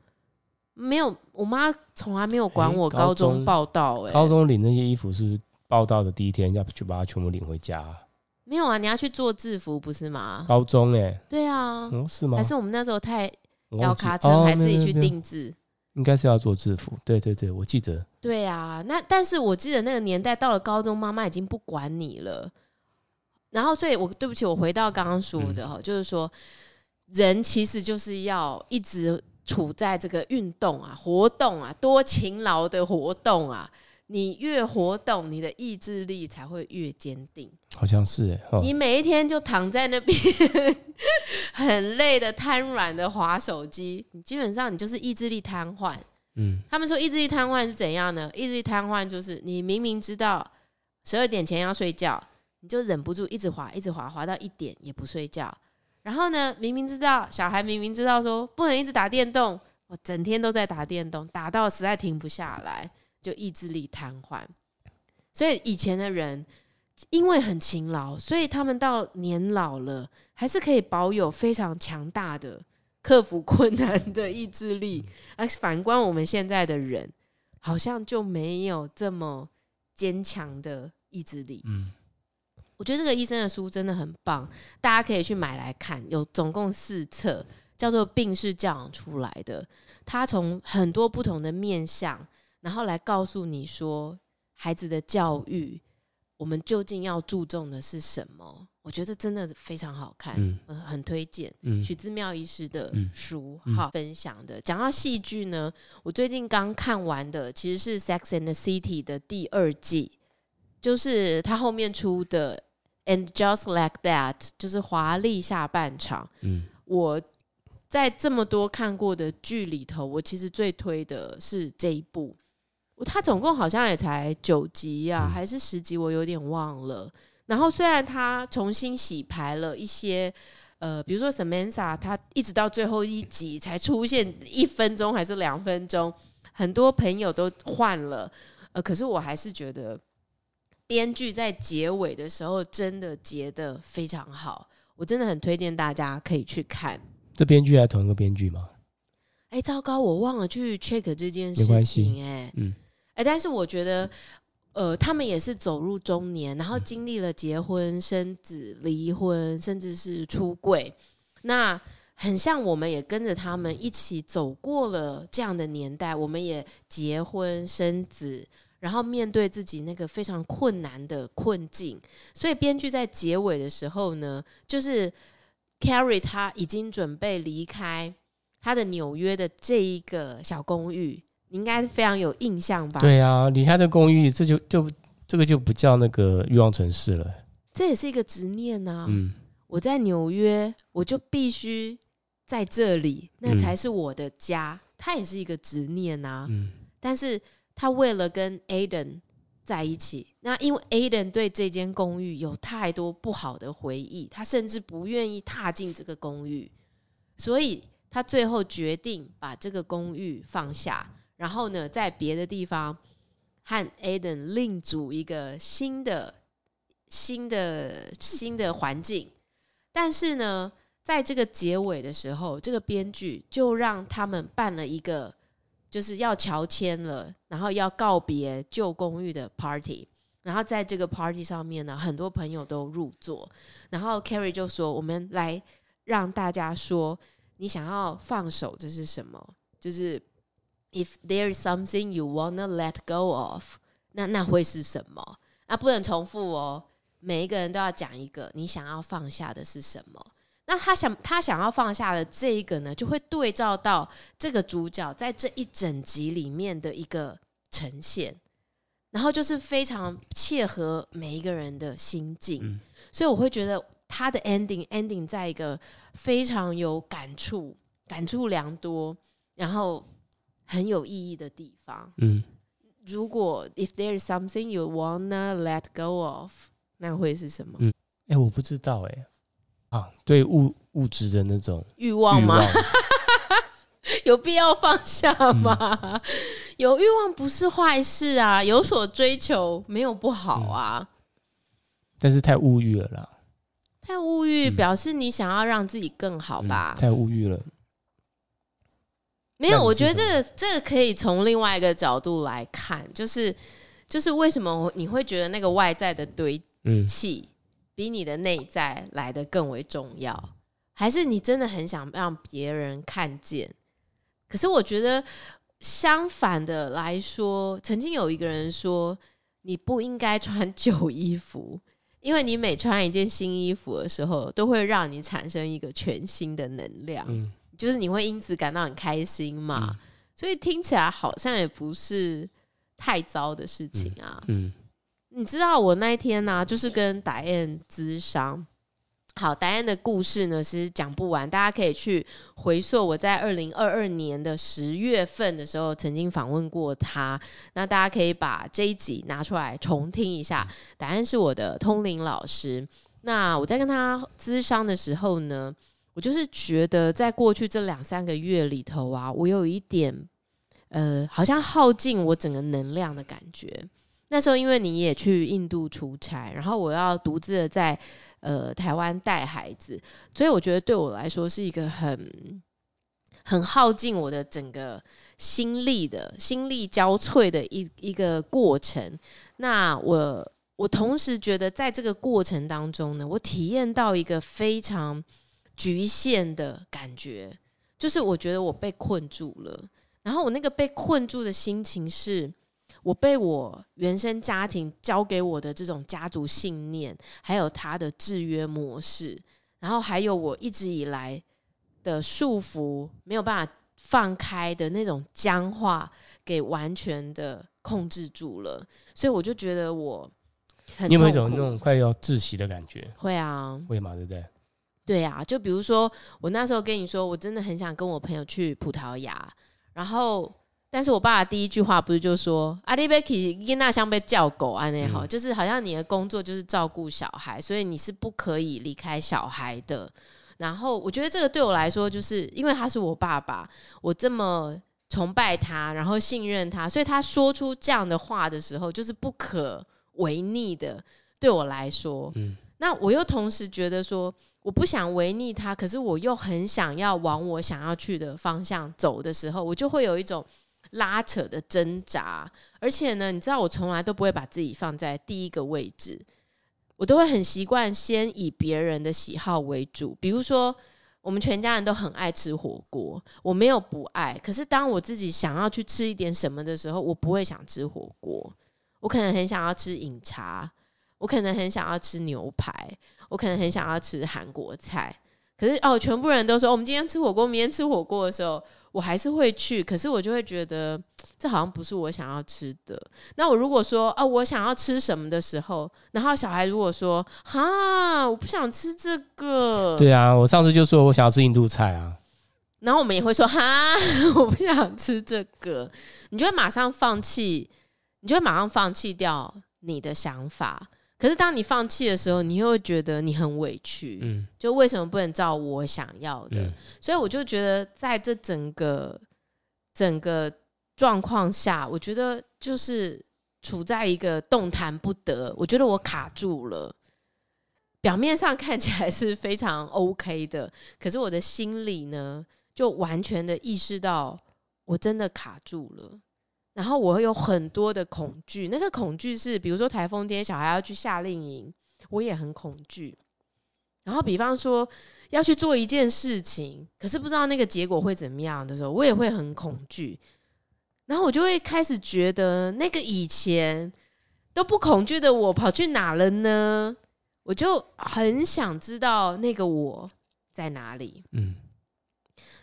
没有，我妈从来没有管我高中报道。哎，高中领那些衣服是报道的第一天要去把它全部领回家。没有啊，你要去做制服不是吗？高中哎，对啊，嗯是吗？还是我们那时候太要卡车，还自己去定制？应该是要做制服。对对对，我记得。对啊，那但是我记得那个年代到了高中，妈妈已经不管你了。然后，所以我对不起，我回到刚刚说的哈，就是说人其实就是要一直。处在这个运动啊、活动啊、多勤劳的活动啊，你越活动，你的意志力才会越坚定。好像是哎，哦、你每一天就躺在那边，很累的瘫软的划手机，你基本上你就是意志力瘫痪。嗯，他们说意志力瘫痪是怎样呢？意志力瘫痪就是你明明知道十二点前要睡觉，你就忍不住一直滑，一直滑，滑到一点也不睡觉。然后呢，明明知道小孩明明知道说不能一直打电动，我整天都在打电动，打到实在停不下来，就意志力瘫痪。所以以前的人因为很勤劳，所以他们到年老了还是可以保有非常强大的克服困难的意志力。而反观我们现在的人，好像就没有这么坚强的意志力。嗯。我觉得这个医生的书真的很棒，大家可以去买来看。有总共四册，叫做《病是教养出来的》。他从很多不同的面向，然后来告诉你说，孩子的教育，我们究竟要注重的是什么？我觉得真的非常好看，嗯，很推荐。许姿妙医师的书，好分享的。讲到戏剧呢，我最近刚看完的其实是《Sex and the City》的第二季，就是他后面出的。And just like that，就是华丽下半场。嗯，我在这么多看过的剧里头，我其实最推的是这一部。它总共好像也才九集啊，还是十集，我有点忘了。然后虽然他重新洗牌了一些，呃，比如说 Samantha，他一直到最后一集才出现一分钟还是两分钟，很多朋友都换了。呃，可是我还是觉得。编剧在结尾的时候真的结得非常好，我真的很推荐大家可以去看。这编剧还同一个编剧吗？哎，糟糕，我忘了去 check 这件事情。哎，嗯，哎，但是我觉得，呃，他们也是走入中年，然后经历了结婚、生子、离婚，甚至是出柜，那很像我们也跟着他们一起走过了这样的年代，我们也结婚生子。然后面对自己那个非常困难的困境，所以编剧在结尾的时候呢，就是 Carrie 他已经准备离开他的纽约的这一个小公寓，你应该非常有印象吧？对啊，离开这公寓，这就就这个就不叫那个欲望城市了。这也是一个执念呐。嗯，我在纽约，我就必须在这里，那才是我的家。他、嗯、也是一个执念呐。嗯，但是他为了跟 Aden 在一起，那因为 Aden 对这间公寓有太多不好的回忆，他甚至不愿意踏进这个公寓，所以他最后决定把这个公寓放下，然后呢，在别的地方和 Aden 另组一个新的、新的、新的环境。但是呢，在这个结尾的时候，这个编剧就让他们办了一个。就是要乔迁了，然后要告别旧公寓的 party，然后在这个 party 上面呢，很多朋友都入座，然后 Carrie 就说：“我们来让大家说，你想要放手这是什么？就是 if there is something you wanna let go of，那那会是什么？那不能重复哦，每一个人都要讲一个你想要放下的是什么。”那他想，他想要放下的这一个呢，就会对照到这个主角在这一整集里面的一个呈现，然后就是非常切合每一个人的心境，嗯、所以我会觉得他的 ending ending 在一个非常有感触、感触良多，然后很有意义的地方。嗯，如果 if there is something you wanna let go of，那会是什么？嗯，哎、欸，我不知道、欸，哎。啊，对物物质的那种欲望吗？有必要放下吗？嗯、有欲望不是坏事啊，有所追求没有不好啊。嗯、但是太物欲了啦，太物欲表示你想要让自己更好吧？嗯、太物欲了，没有，我觉得这个这个可以从另外一个角度来看，就是就是为什么你会觉得那个外在的堆砌？嗯比你的内在来的更为重要，还是你真的很想让别人看见？可是我觉得相反的来说，曾经有一个人说，你不应该穿旧衣服，因为你每穿一件新衣服的时候，都会让你产生一个全新的能量，嗯，就是你会因此感到很开心嘛。嗯，所以听起来好像也不是太糟的事情啊，嗯。嗯你知道我那一天呢、啊，就是跟 Diane 咨商。好，Diane 的故事呢，其实讲不完，大家可以去回溯我在二零二二年的十月份的时候曾经访问过他。那大家可以把这一集拿出来重听一下。Diane 是我的通灵老师。那我在跟他咨商的时候呢，我就是觉得在过去这两三个月里头啊，我有一点呃，好像耗尽我整个能量的感觉。那时候因为你也去印度出差，然后我要独自的在呃台湾带孩子，所以我觉得对我来说是一个很很耗尽我的整个心力的心力交瘁的一一个过程。那我我同时觉得在这个过程当中呢，我体验到一个非常局限的感觉，就是我觉得我被困住了，然后我那个被困住的心情是。我被我原生家庭教给我的这种家族信念，还有他的制约模式，然后还有我一直以来的束缚，没有办法放开的那种僵化，给完全的控制住了。所以我就觉得我很，你有没有一种那种快要窒息的感觉？会啊，会嘛，对不对？对啊，就比如说我那时候跟你说，我真的很想跟我朋友去葡萄牙，然后。但是我爸的第一句话不是就说阿里贝奇伊娜像被叫狗啊那哈，就是好像你的工作就是照顾小孩，所以你是不可以离开小孩的。然后我觉得这个对我来说，就是因为他是我爸爸，我这么崇拜他，然后信任他，所以他说出这样的话的时候，就是不可违逆的。对我来说，嗯，那我又同时觉得说，我不想违逆他，可是我又很想要往我想要去的方向走的时候，我就会有一种。拉扯的挣扎，而且呢，你知道我从来都不会把自己放在第一个位置，我都会很习惯先以别人的喜好为主。比如说，我们全家人都很爱吃火锅，我没有不爱，可是当我自己想要去吃一点什么的时候，我不会想吃火锅，我可能很想要吃饮茶，我可能很想要吃牛排，我可能很想要吃韩国菜。可是哦，全部人都说我们今天吃火锅，明天吃火锅的时候，我还是会去。可是我就会觉得这好像不是我想要吃的。那我如果说哦，我想要吃什么的时候，然后小孩如果说哈，我不想吃这个，对啊，我上次就说我想要吃印度菜啊，然后我们也会说哈，我不想吃这个，你就会马上放弃，你就会马上放弃掉你的想法。可是当你放弃的时候，你又会觉得你很委屈，嗯，就为什么不能照我想要的？嗯，所以我就觉得在这整个整个状况下，我觉得就是处在一个动弹不得。我觉得我卡住了，表面上看起来是非常 OK 的，可是我的心里呢，就完全的意识到我真的卡住了。然后我有很多的恐惧，那个恐惧是，比如说台风天，小孩要去夏令营，我也很恐惧。然后，比方说要去做一件事情，可是不知道那个结果会怎么样的时候，我也会很恐惧。然后我就会开始觉得，那个以前都不恐惧的我跑去哪了呢？我就很想知道那个我在哪里。嗯。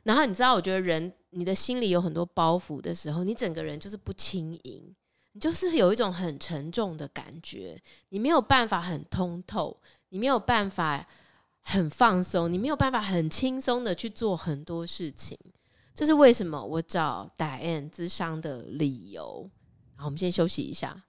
然后你知道，我觉得人。你的心里有很多包袱的时候，你整个人就是不轻盈，你就是有一种很沉重的感觉，你没有办法很通透，你没有办法很放松，你没有办法很轻松的去做很多事情。这是为什么我找 Diane 咨商的理由。好，我们先休息一下。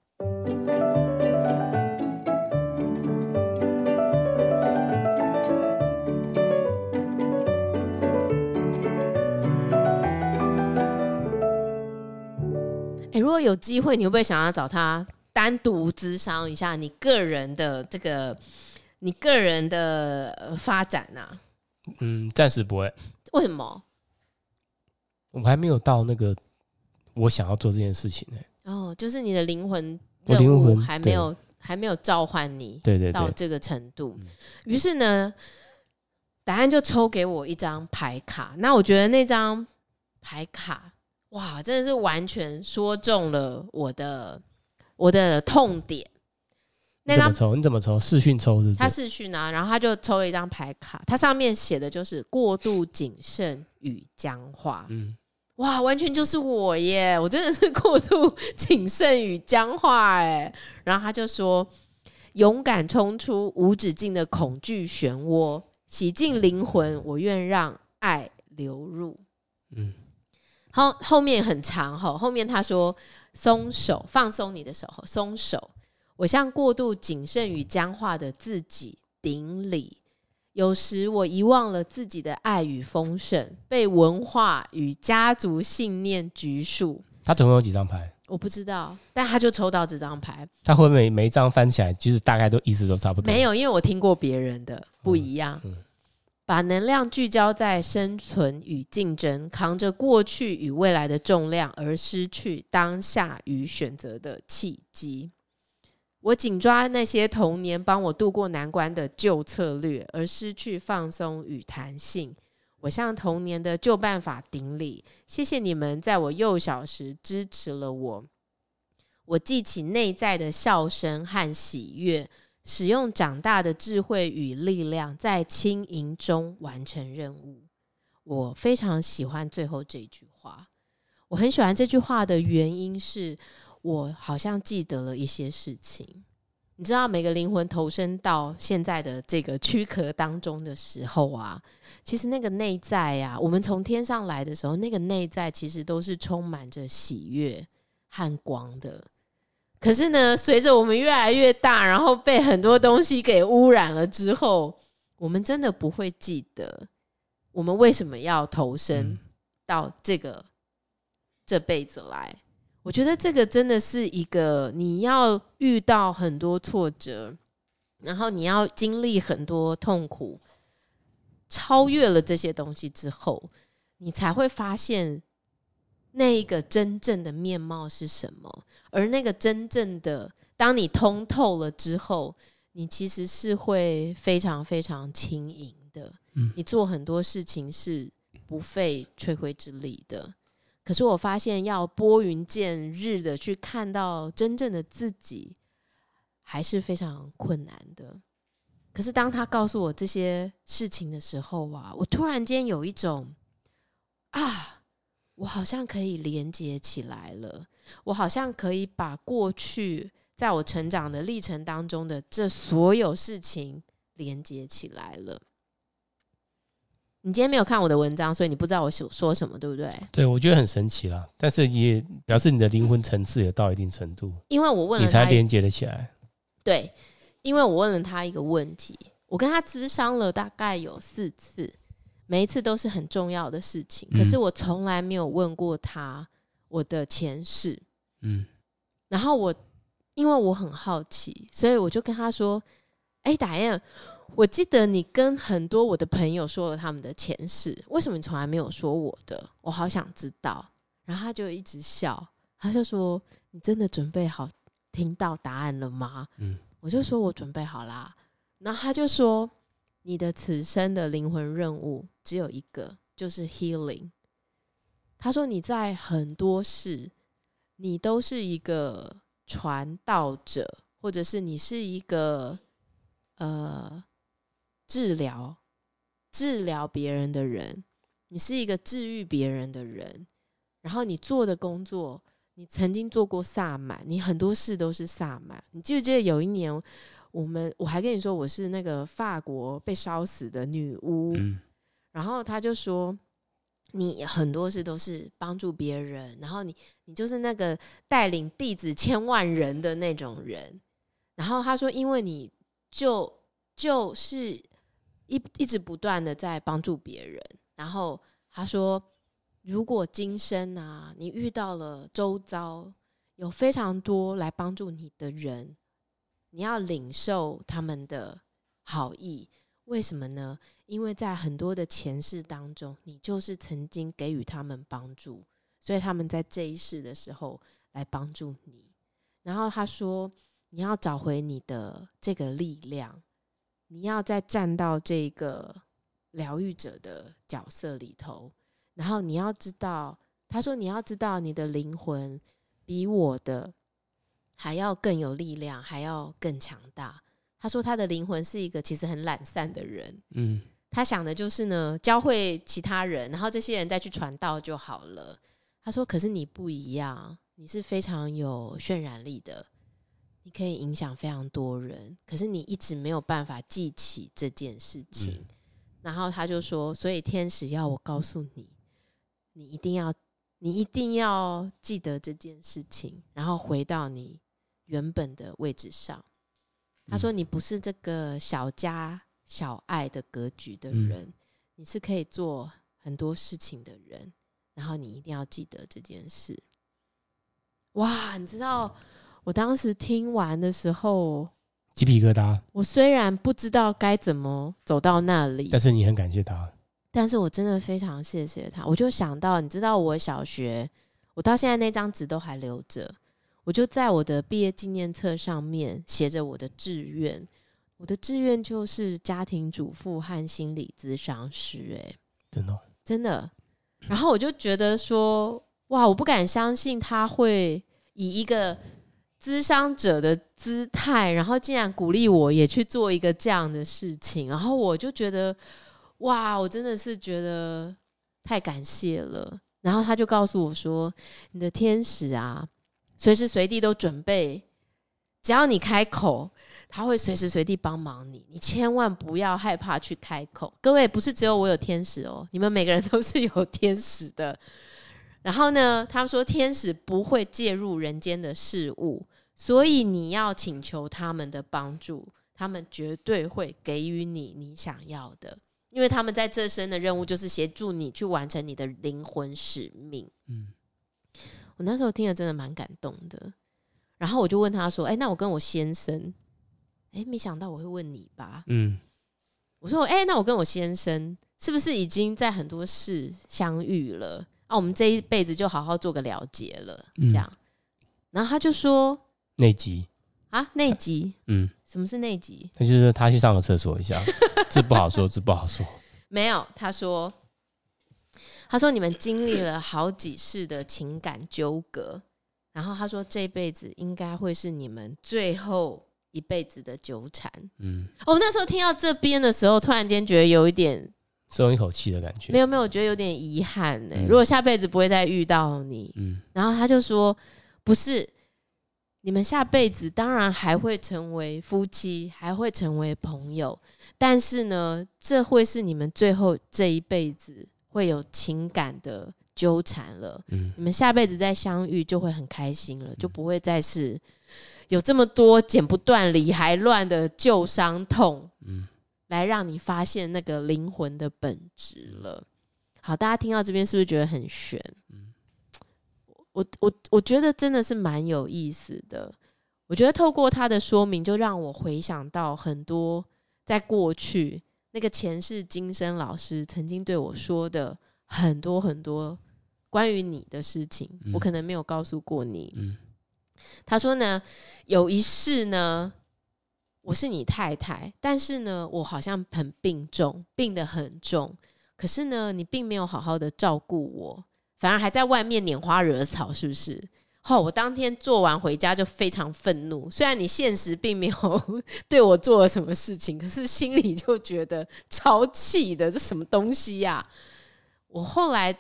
欸，如果有机会，你会不会想要找他单独咨商一下你个人的这个你个人的发展呢？啊？嗯，暂时不会。为什么？我还没有到那个我想要做这件事情呢。哦，就是你的灵魂任务还没有还没有召唤你，对对到这个程度。于是呢，答案就抽给我一张牌卡。那我觉得那张牌卡。哇，真的是完全说中了我的我的痛点。那张抽你怎么抽？视讯抽是不是？他视讯啊，然后他就抽了一张牌卡，它上面写的就是过度谨慎与僵化。嗯，哇，完全就是我耶！我真的是 过度谨慎与僵化哎。然后他就说：“勇敢冲出无止境的恐惧漩涡，洗净灵魂，我愿让爱流入。”嗯。后后面很长哈，后面他说，松手，放松你的手，松手。我向过度谨慎与僵化的自己顶礼。有时我遗忘了自己的爱与丰盛，被文化与家族信念拘束。他总共有几张牌？我不知道，但他就抽到这张牌。他会每每一张翻起来，就是大概都意思都差不多。没有，因为我听过别人的不一样。嗯嗯把能量聚焦在生存与竞争，扛着过去与未来的重量，而失去当下与选择的契机。我紧抓那些童年帮我度过难关的旧策略，而失去放松与弹性。我向童年的旧办法顶礼，谢谢你们在我幼小时支持了我。我记起内在的笑声和喜悦。使用长大的智慧与力量，在轻盈中完成任务。我非常喜欢最后这句话。我很喜欢这句话的原因是，我好像记得了一些事情。你知道，每个灵魂投身到现在的这个躯壳当中的时候啊，其实那个内在啊，我们从天上来的时候，那个内在其实都是充满着喜悦和光的。可是呢，随着我们越来越大，然后被很多东西给污染了之后，我们真的不会记得我们为什么要投身到这个、嗯、这辈子来。我觉得这个真的是一个你要遇到很多挫折，然后你要经历很多痛苦，超越了这些东西之后，你才会发现。那一个真正的面貌是什么？而那个真正的，当你通透了之后，你其实是会非常非常轻盈的。嗯，你做很多事情是不费吹灰之力的。可是我发现，要拨云见日的去看到真正的自己，还是非常困难的。可是当他告诉我这些事情的时候啊，我突然间有一种啊，我好像可以连接起来了，我好像可以把过去在我成长的历程当中的这所有事情连接起来了。你今天没有看我的文章，所以你不知道我说说什么，对不对？对，我觉得很神奇啦，但是也表示你的灵魂层次也到一定程度，因为我问了他，你才连接得起来。对，因为我问了他一个问题，我跟他咨商了大概有四次，每一次都是很重要的事情，可是我从来没有问过他我的前世。嗯，然后我因为我很好奇，所以我就跟他说：“哎，打燕。”我记得你跟很多我的朋友说了他们的前世，为什么你从来没有说我的？我好想知道。然后他就一直笑，他就说：“你真的准备好听到答案了吗？”嗯，我就说：“我准备好啦。”然后他就说：“你的此生的灵魂任务只有一个，就是 healing。”他说：“你在很多事，你都是一个传道者，或者是你是一个呃。”治疗，治疗别人的人，你是一个治愈别人的人。然后你做的工作，你曾经做过萨满，你很多事都是萨满。你记不记得有一年，我们我还跟你说我是那个法国被烧死的女巫，嗯、然后他就说你很多事都是帮助别人，然后你你就是那个带领弟子千万人的那种人。然后他说，因为你就就是。一一直不断的在帮助别人，然后他说，如果今生啊，你遇到了周遭有非常多来帮助你的人，你要领受他们的好意，为什么呢？因为在很多的前世当中，你就是曾经给予他们帮助，所以他们在这一世的时候来帮助你。然后他说，你要找回你的这个力量。你要再站到这个疗愈者的角色里头，然后你要知道，他说你要知道你的灵魂比我的还要更有力量，还要更强大。他说他的灵魂是一个其实很懒散的人，嗯，他想的就是呢，教会其他人，然后这些人再去传道就好了。他说，可是你不一样，你是非常有渲染力的。你可以影响非常多人，可是你一直没有办法记起这件事情。嗯、然后他就说：“所以天使要我告诉你，你一定要，你一定要记得这件事情，然后回到你原本的位置上。”他说：“你不是这个小家小爱的格局的人，嗯、你是可以做很多事情的人。然后你一定要记得这件事。”哇，你知道？我当时听完的时候，鸡皮疙瘩。我虽然不知道该怎么走到那里，但是你很感谢他。但是我真的非常谢谢他。我就想到，你知道，我小学，我到现在那张纸都还留着。我就在我的毕业纪念册上面写着我的志愿。我的志愿就是家庭主妇和心理咨商师。哎，真的，真的。然后我就觉得说，哇，我不敢相信他会以一个。咨商者的姿态，然后竟然鼓励我也去做一个这样的事情，然后我就觉得，哇，我真的是觉得太感谢了。然后他就告诉我说：“你的天使啊，随时随地都准备，只要你开口，他会随时随地帮忙你。你千万不要害怕去开口。各位，不是只有我有天使哦，你们每个人都是有天使的。”然后呢，他们说天使不会介入人间的事物，所以你要请求他们的帮助，他们绝对会给予你你想要的，因为他们在这生的任务就是协助你去完成你的灵魂使命。嗯，我那时候听了真的蛮感动的，然后我就问他说：“哎，那我跟我先生，哎，没想到我会问你吧？”嗯，我说：“哎，那我跟我先生是不是已经在很多事相遇了？”那、啊、我们这一辈子就好好做个了结了，这样。嗯、然后他就说内急啊，内急，嗯，什么是内急？他就是他去上个厕所一下，这不好说，这不好说。没有，他说，他说你们经历了好几世的情感纠葛，然后他说这辈子应该会是你们最后一辈子的纠缠。嗯，哦，那时候听到这边的时候，突然间觉得有一点松一口气的感觉。没有没有，我觉得有点遗憾呢、欸。嗯、如果下辈子不会再遇到你，嗯，然后他就说，不是，你们下辈子当然还会成为夫妻，还会成为朋友，但是呢，这会是你们最后这一辈子会有情感的纠缠了。嗯，你们下辈子再相遇就会很开心了，就不会再是。有这么多剪不断、理还乱的旧伤痛，嗯，来让你发现那个灵魂的本质了。好，大家听到这边是不是觉得很悬？嗯，我我我觉得真的是蛮有意思的。我觉得透过他的说明，就让我回想到很多在过去那个前世今生老师曾经对我说的很多很多关于你的事情，我可能没有告诉过你。嗯。他说呢，有一世呢，我是你太太，但是呢，我好像很病重，病得很重。可是呢，你并没有好好的照顾我，反而还在外面拈花惹草，是不是？哦、我当天做完回家就非常愤怒。虽然你现实并没有 对我做了什么事情，可是心里就觉得超气的，这什么东西呀、我后来。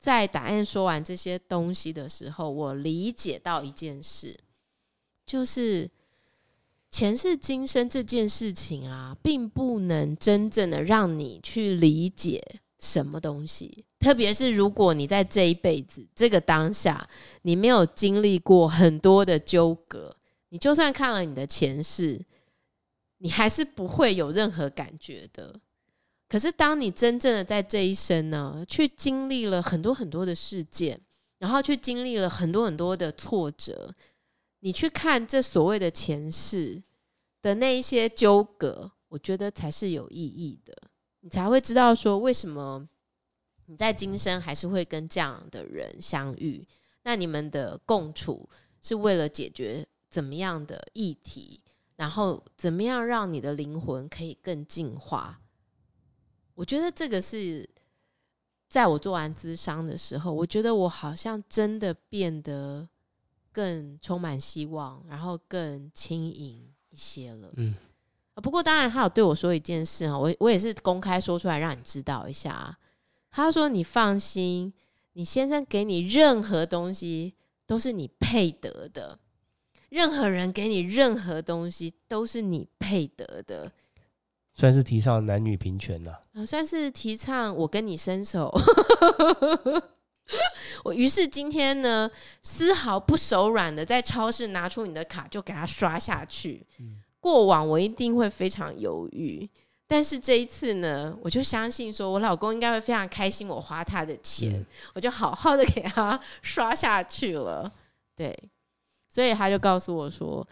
在答案说完这些东西的时候，我理解到一件事，就是前世今生这件事情啊，并不能真正的让你去理解什么东西。特别是如果你在这一辈子这个当下，你没有经历过很多的纠葛，你就算看了你的前世，你还是不会有任何感觉的。可是，当你真正的在这一生呢，去经历了很多很多的事件，然后去经历了很多很多的挫折，你去看这所谓的前世的那一些纠葛，我觉得才是有意义的。你才会知道说，为什么你在今生还是会跟这样的人相遇。那你们的共处是为了解决怎么样的议题，然后怎么样让你的灵魂可以更进化。我觉得这个是在我做完咨商的时候，我觉得我好像真的变得更充满希望，然后更轻盈一些了。嗯，不过当然他有对我说一件事哈，我我也是公开说出来让你知道一下。他说：“你放心，你先生给你任何东西都是你配得的，任何人给你任何东西都是你配得的。”算是提倡男女平权了，啊，算是提倡我跟你伸手。我于是今天呢，丝毫不手软的在超市拿出你的卡，就给他刷下去。嗯、过往我一定会非常犹豫，但是这一次呢，我就相信说我老公应该会非常开心，我花他的钱，嗯、我就好好的给他刷下去了。对，所以他就告诉我说。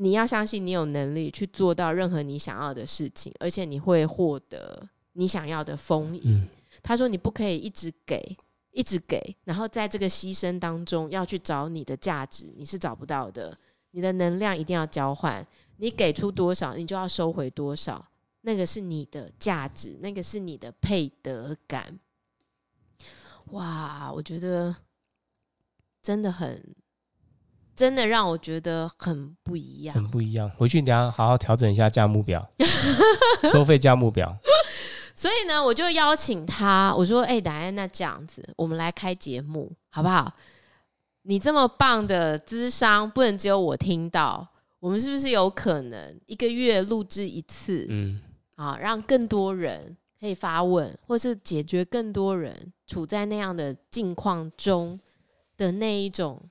你要相信你有能力去做到任何你想要的事情，而且你会获得你想要的丰盈。嗯、他说你不可以一直给，一直给，然后在这个牺牲当中要去找你的价值，你是找不到的。你的能量一定要交换，你给出多少，你就要收回多少。那个是你的价值，那个是你的配得感。哇，我觉得真的很。真的让我觉得很不一样，很不一样。回去你要好好调整一下价目表，收费价目表。所以呢，我就邀请他，我说：“哎、欸，达安，那这样子，我们来开节目好不好？你这么棒的资商，不能只有我听到，我们是不是有可能一个月录制一次？嗯，啊，让更多人可以发问，或是解决更多人处在那样的境况中的那一种。”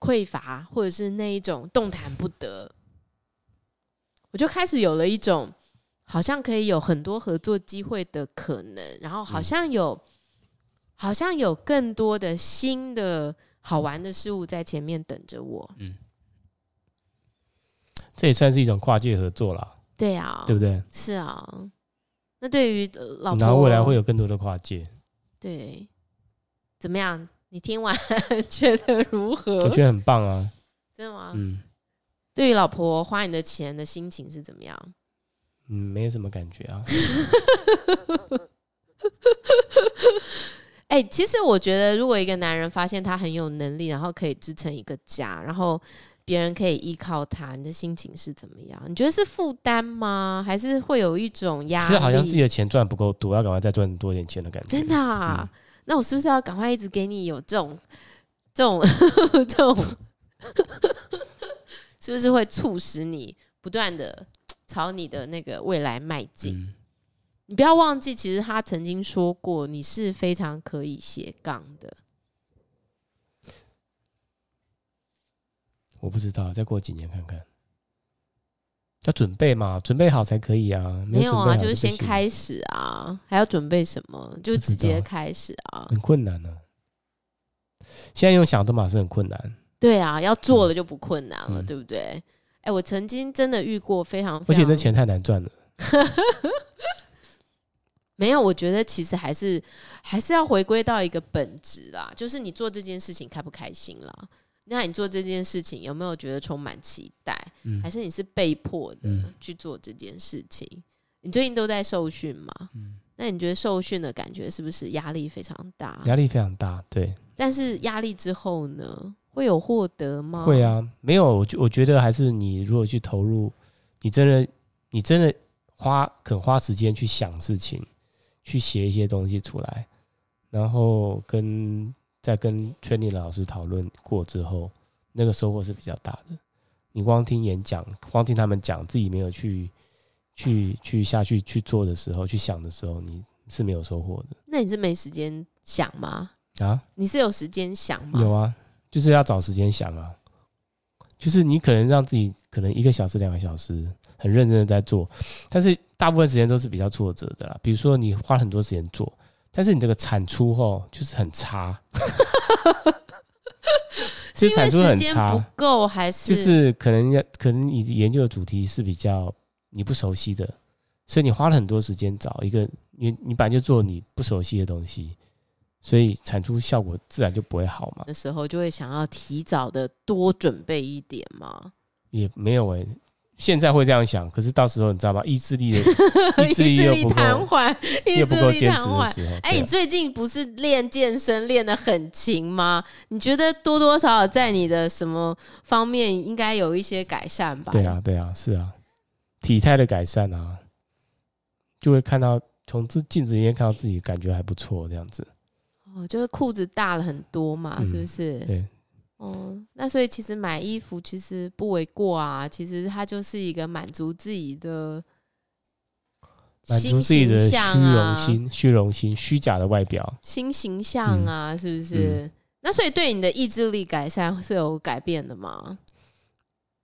匮乏，或者是那一种动弹不得，我就开始有了一种好像可以有很多合作机会的可能，然后好像有，嗯、好像有更多的新的好玩的事物在前面等着我。嗯，这也算是一种跨界合作了。对啊，对不对？是啊。那对于老婆，然后未来会有更多的跨界。对，怎么样？你听完觉得如何？我觉得很棒啊！真的吗？嗯。对于老婆花你的钱的心情是怎么样？嗯，没什么感觉啊。哎、欸，其实我觉得，如果一个男人发现他很有能力，然后可以支撑一个家，然后别人可以依靠他，你的心情是怎么样？你觉得是负担吗？还是会有一种压力？其实好像自己的钱赚不够多，要赶快再赚多一点钱的感觉。真的啊？嗯、那我是不是要赶快一直给你有这种、这种、这种？是不是会促使你不断的朝你的那个未来迈进？嗯、你不要忘记，其实他曾经说过，你是非常可以斜杠的。我不知道，再过几年看看。要准备嘛，准备好才可以啊。没有，啊，就是先开始啊，还要准备什么？就直接开始啊。很困难呢、啊。现在用想的嘛是很困难。对啊，要做了就不困难了，嗯、对不对？哎、欸，我曾经真的遇过非常，非常，而且那钱太难赚了。没有，我觉得其实还是还是要回归到一个本质啦，就是你做这件事情开不开心啦。那你做这件事情有没有觉得充满期待？嗯、还是你是被迫的去做这件事情？嗯、你最近都在受训吗？嗯、那你觉得受训的感觉是不是压力非常大？压力非常大，对。但是压力之后呢，会有获得吗？会啊，没有。我我觉得还是你如果去投入，你真的你真的花肯花时间去想事情，去写一些东西出来，然后跟。在跟 training 老师讨论过之后，那个收获是比较大的。你光听演讲，光听他们讲，自己没有去去去下去去做的时候，去想的时候，你是没有收获的。那你是没时间想吗？啊？你是有时间想吗？有啊，就是要找时间想啊。就是你可能让自己可能一个小时、两个小时很认真的在做，但是大部分时间都是比较挫折的啦。比如说你花很多时间做。但是你这个产出哦，就是很差，其实产出很差，不够还是就是可能要可能你研究的主题是比较你不熟悉的，所以你花了很多时间找一个你你本来就做你不熟悉的东西，所以产出效果自然就不会好嘛。的时候就会想要提早的多准备一点嘛，也没有哎、欸。现在会这样想，可是到时候你知道吗？意志力的 意志力又不够，又不够坚持的时候。哎，你最近不是练健身练得很勤吗？你觉得多多少少在你的什么方面应该有一些改善吧？对啊，对啊，是啊，体态的改善啊，就会看到从这镜子里面看到自己感觉还不错这样子。哦，就是裤子大了很多嘛，嗯、是不是？对。哦，那所以其实买衣服其实不为过啊，其实它就是一个满足自己的，满足自己的虚荣心、虚荣心、虚假的外表、新形象啊，嗯、是不是？嗯、那所以对你的意志力改善是有改变的吗？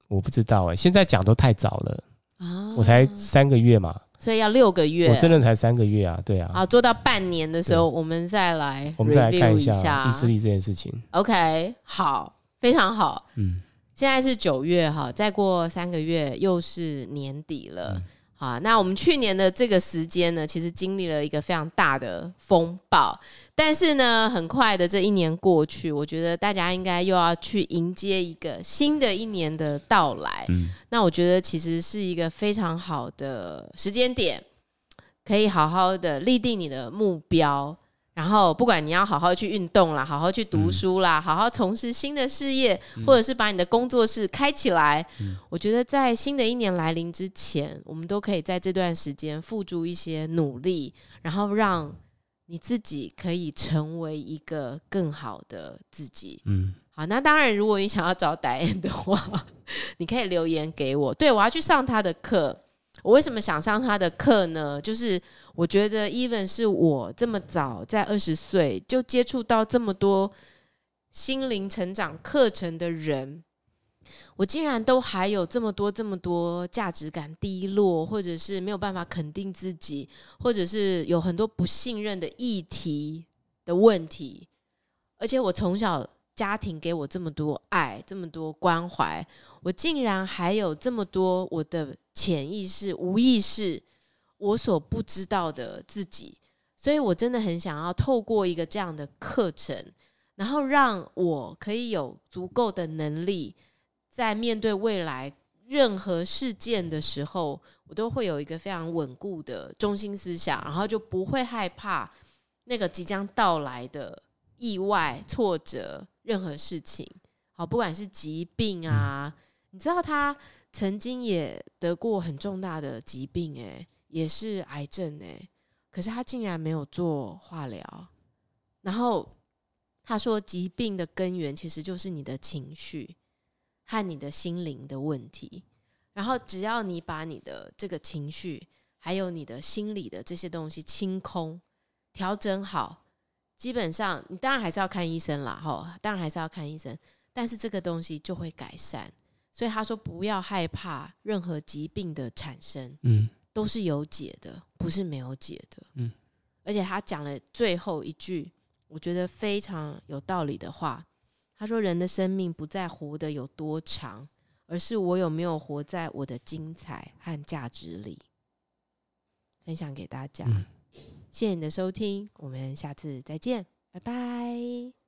我不知道哎、欸，现在讲都太早了啊，我才三个月嘛。所以要六个月，我真的才三个月啊，对啊。好，做到半年的时候，我们再来，我们再来看一下意志力这件事情。OK，好，非常好。嗯，现在是九月哈，再过三个月又是年底了。嗯好，那我们去年的这个时间呢，其实经历了一个非常大的风暴，但是呢，很快的这一年过去，我觉得大家应该又要去迎接一个新的一年的到来。嗯，那我觉得其实是一个非常好的时间点，可以好好的立定你的目标。然后，不管你要好好去运动啦，好好去读书啦，嗯、好好从事新的事业，嗯、或者是把你的工作室开起来，嗯、我觉得在新的一年来临之前，我们都可以在这段时间付诸一些努力，然后让你自己可以成为一个更好的自己。嗯，好，那当然，如果你想要找 Diane 的话，你可以留言给我。对，我要去上他的课。我为什么想上他的课呢？就是我觉得，even 是我这么早在二十岁就接触到这么多心灵成长课程的人，我竟然都还有这么多这么多价值感低落，或者是没有办法肯定自己，或者是有很多不信任的议题的问题，而且我从小。家庭给我这么多爱，这么多关怀，我竟然还有这么多我的潜意识、无意识，我所不知道的自己，所以我真的很想要透过一个这样的课程，然后让我可以有足够的能力，在面对未来任何事件的时候，我都会有一个非常稳固的中心思想，然后就不会害怕那个即将到来的意外、挫折。任何事情，好，不管是疾病啊，嗯、你知道他曾经也得过很重大的疾病、欸，哎，也是癌症、欸，哎，可是他竟然没有做化疗。然后他说，疾病的根源其实就是你的情绪和你的心灵的问题。然后只要你把你的这个情绪，还有你的心理的这些东西清空、调整好，基本上你当然还是要看医生啦，吼，当然还是要看医生。但是这个东西就会改善，所以他说不要害怕任何疾病的产生，嗯，都是有解的，不是没有解的，嗯。而且他讲了最后一句，我觉得非常有道理的话，他说：“人的生命不在活得有多长，而是我有没有活在我的精彩和价值里。”分享给大家，谢谢你的收听，我们下次再见，拜拜。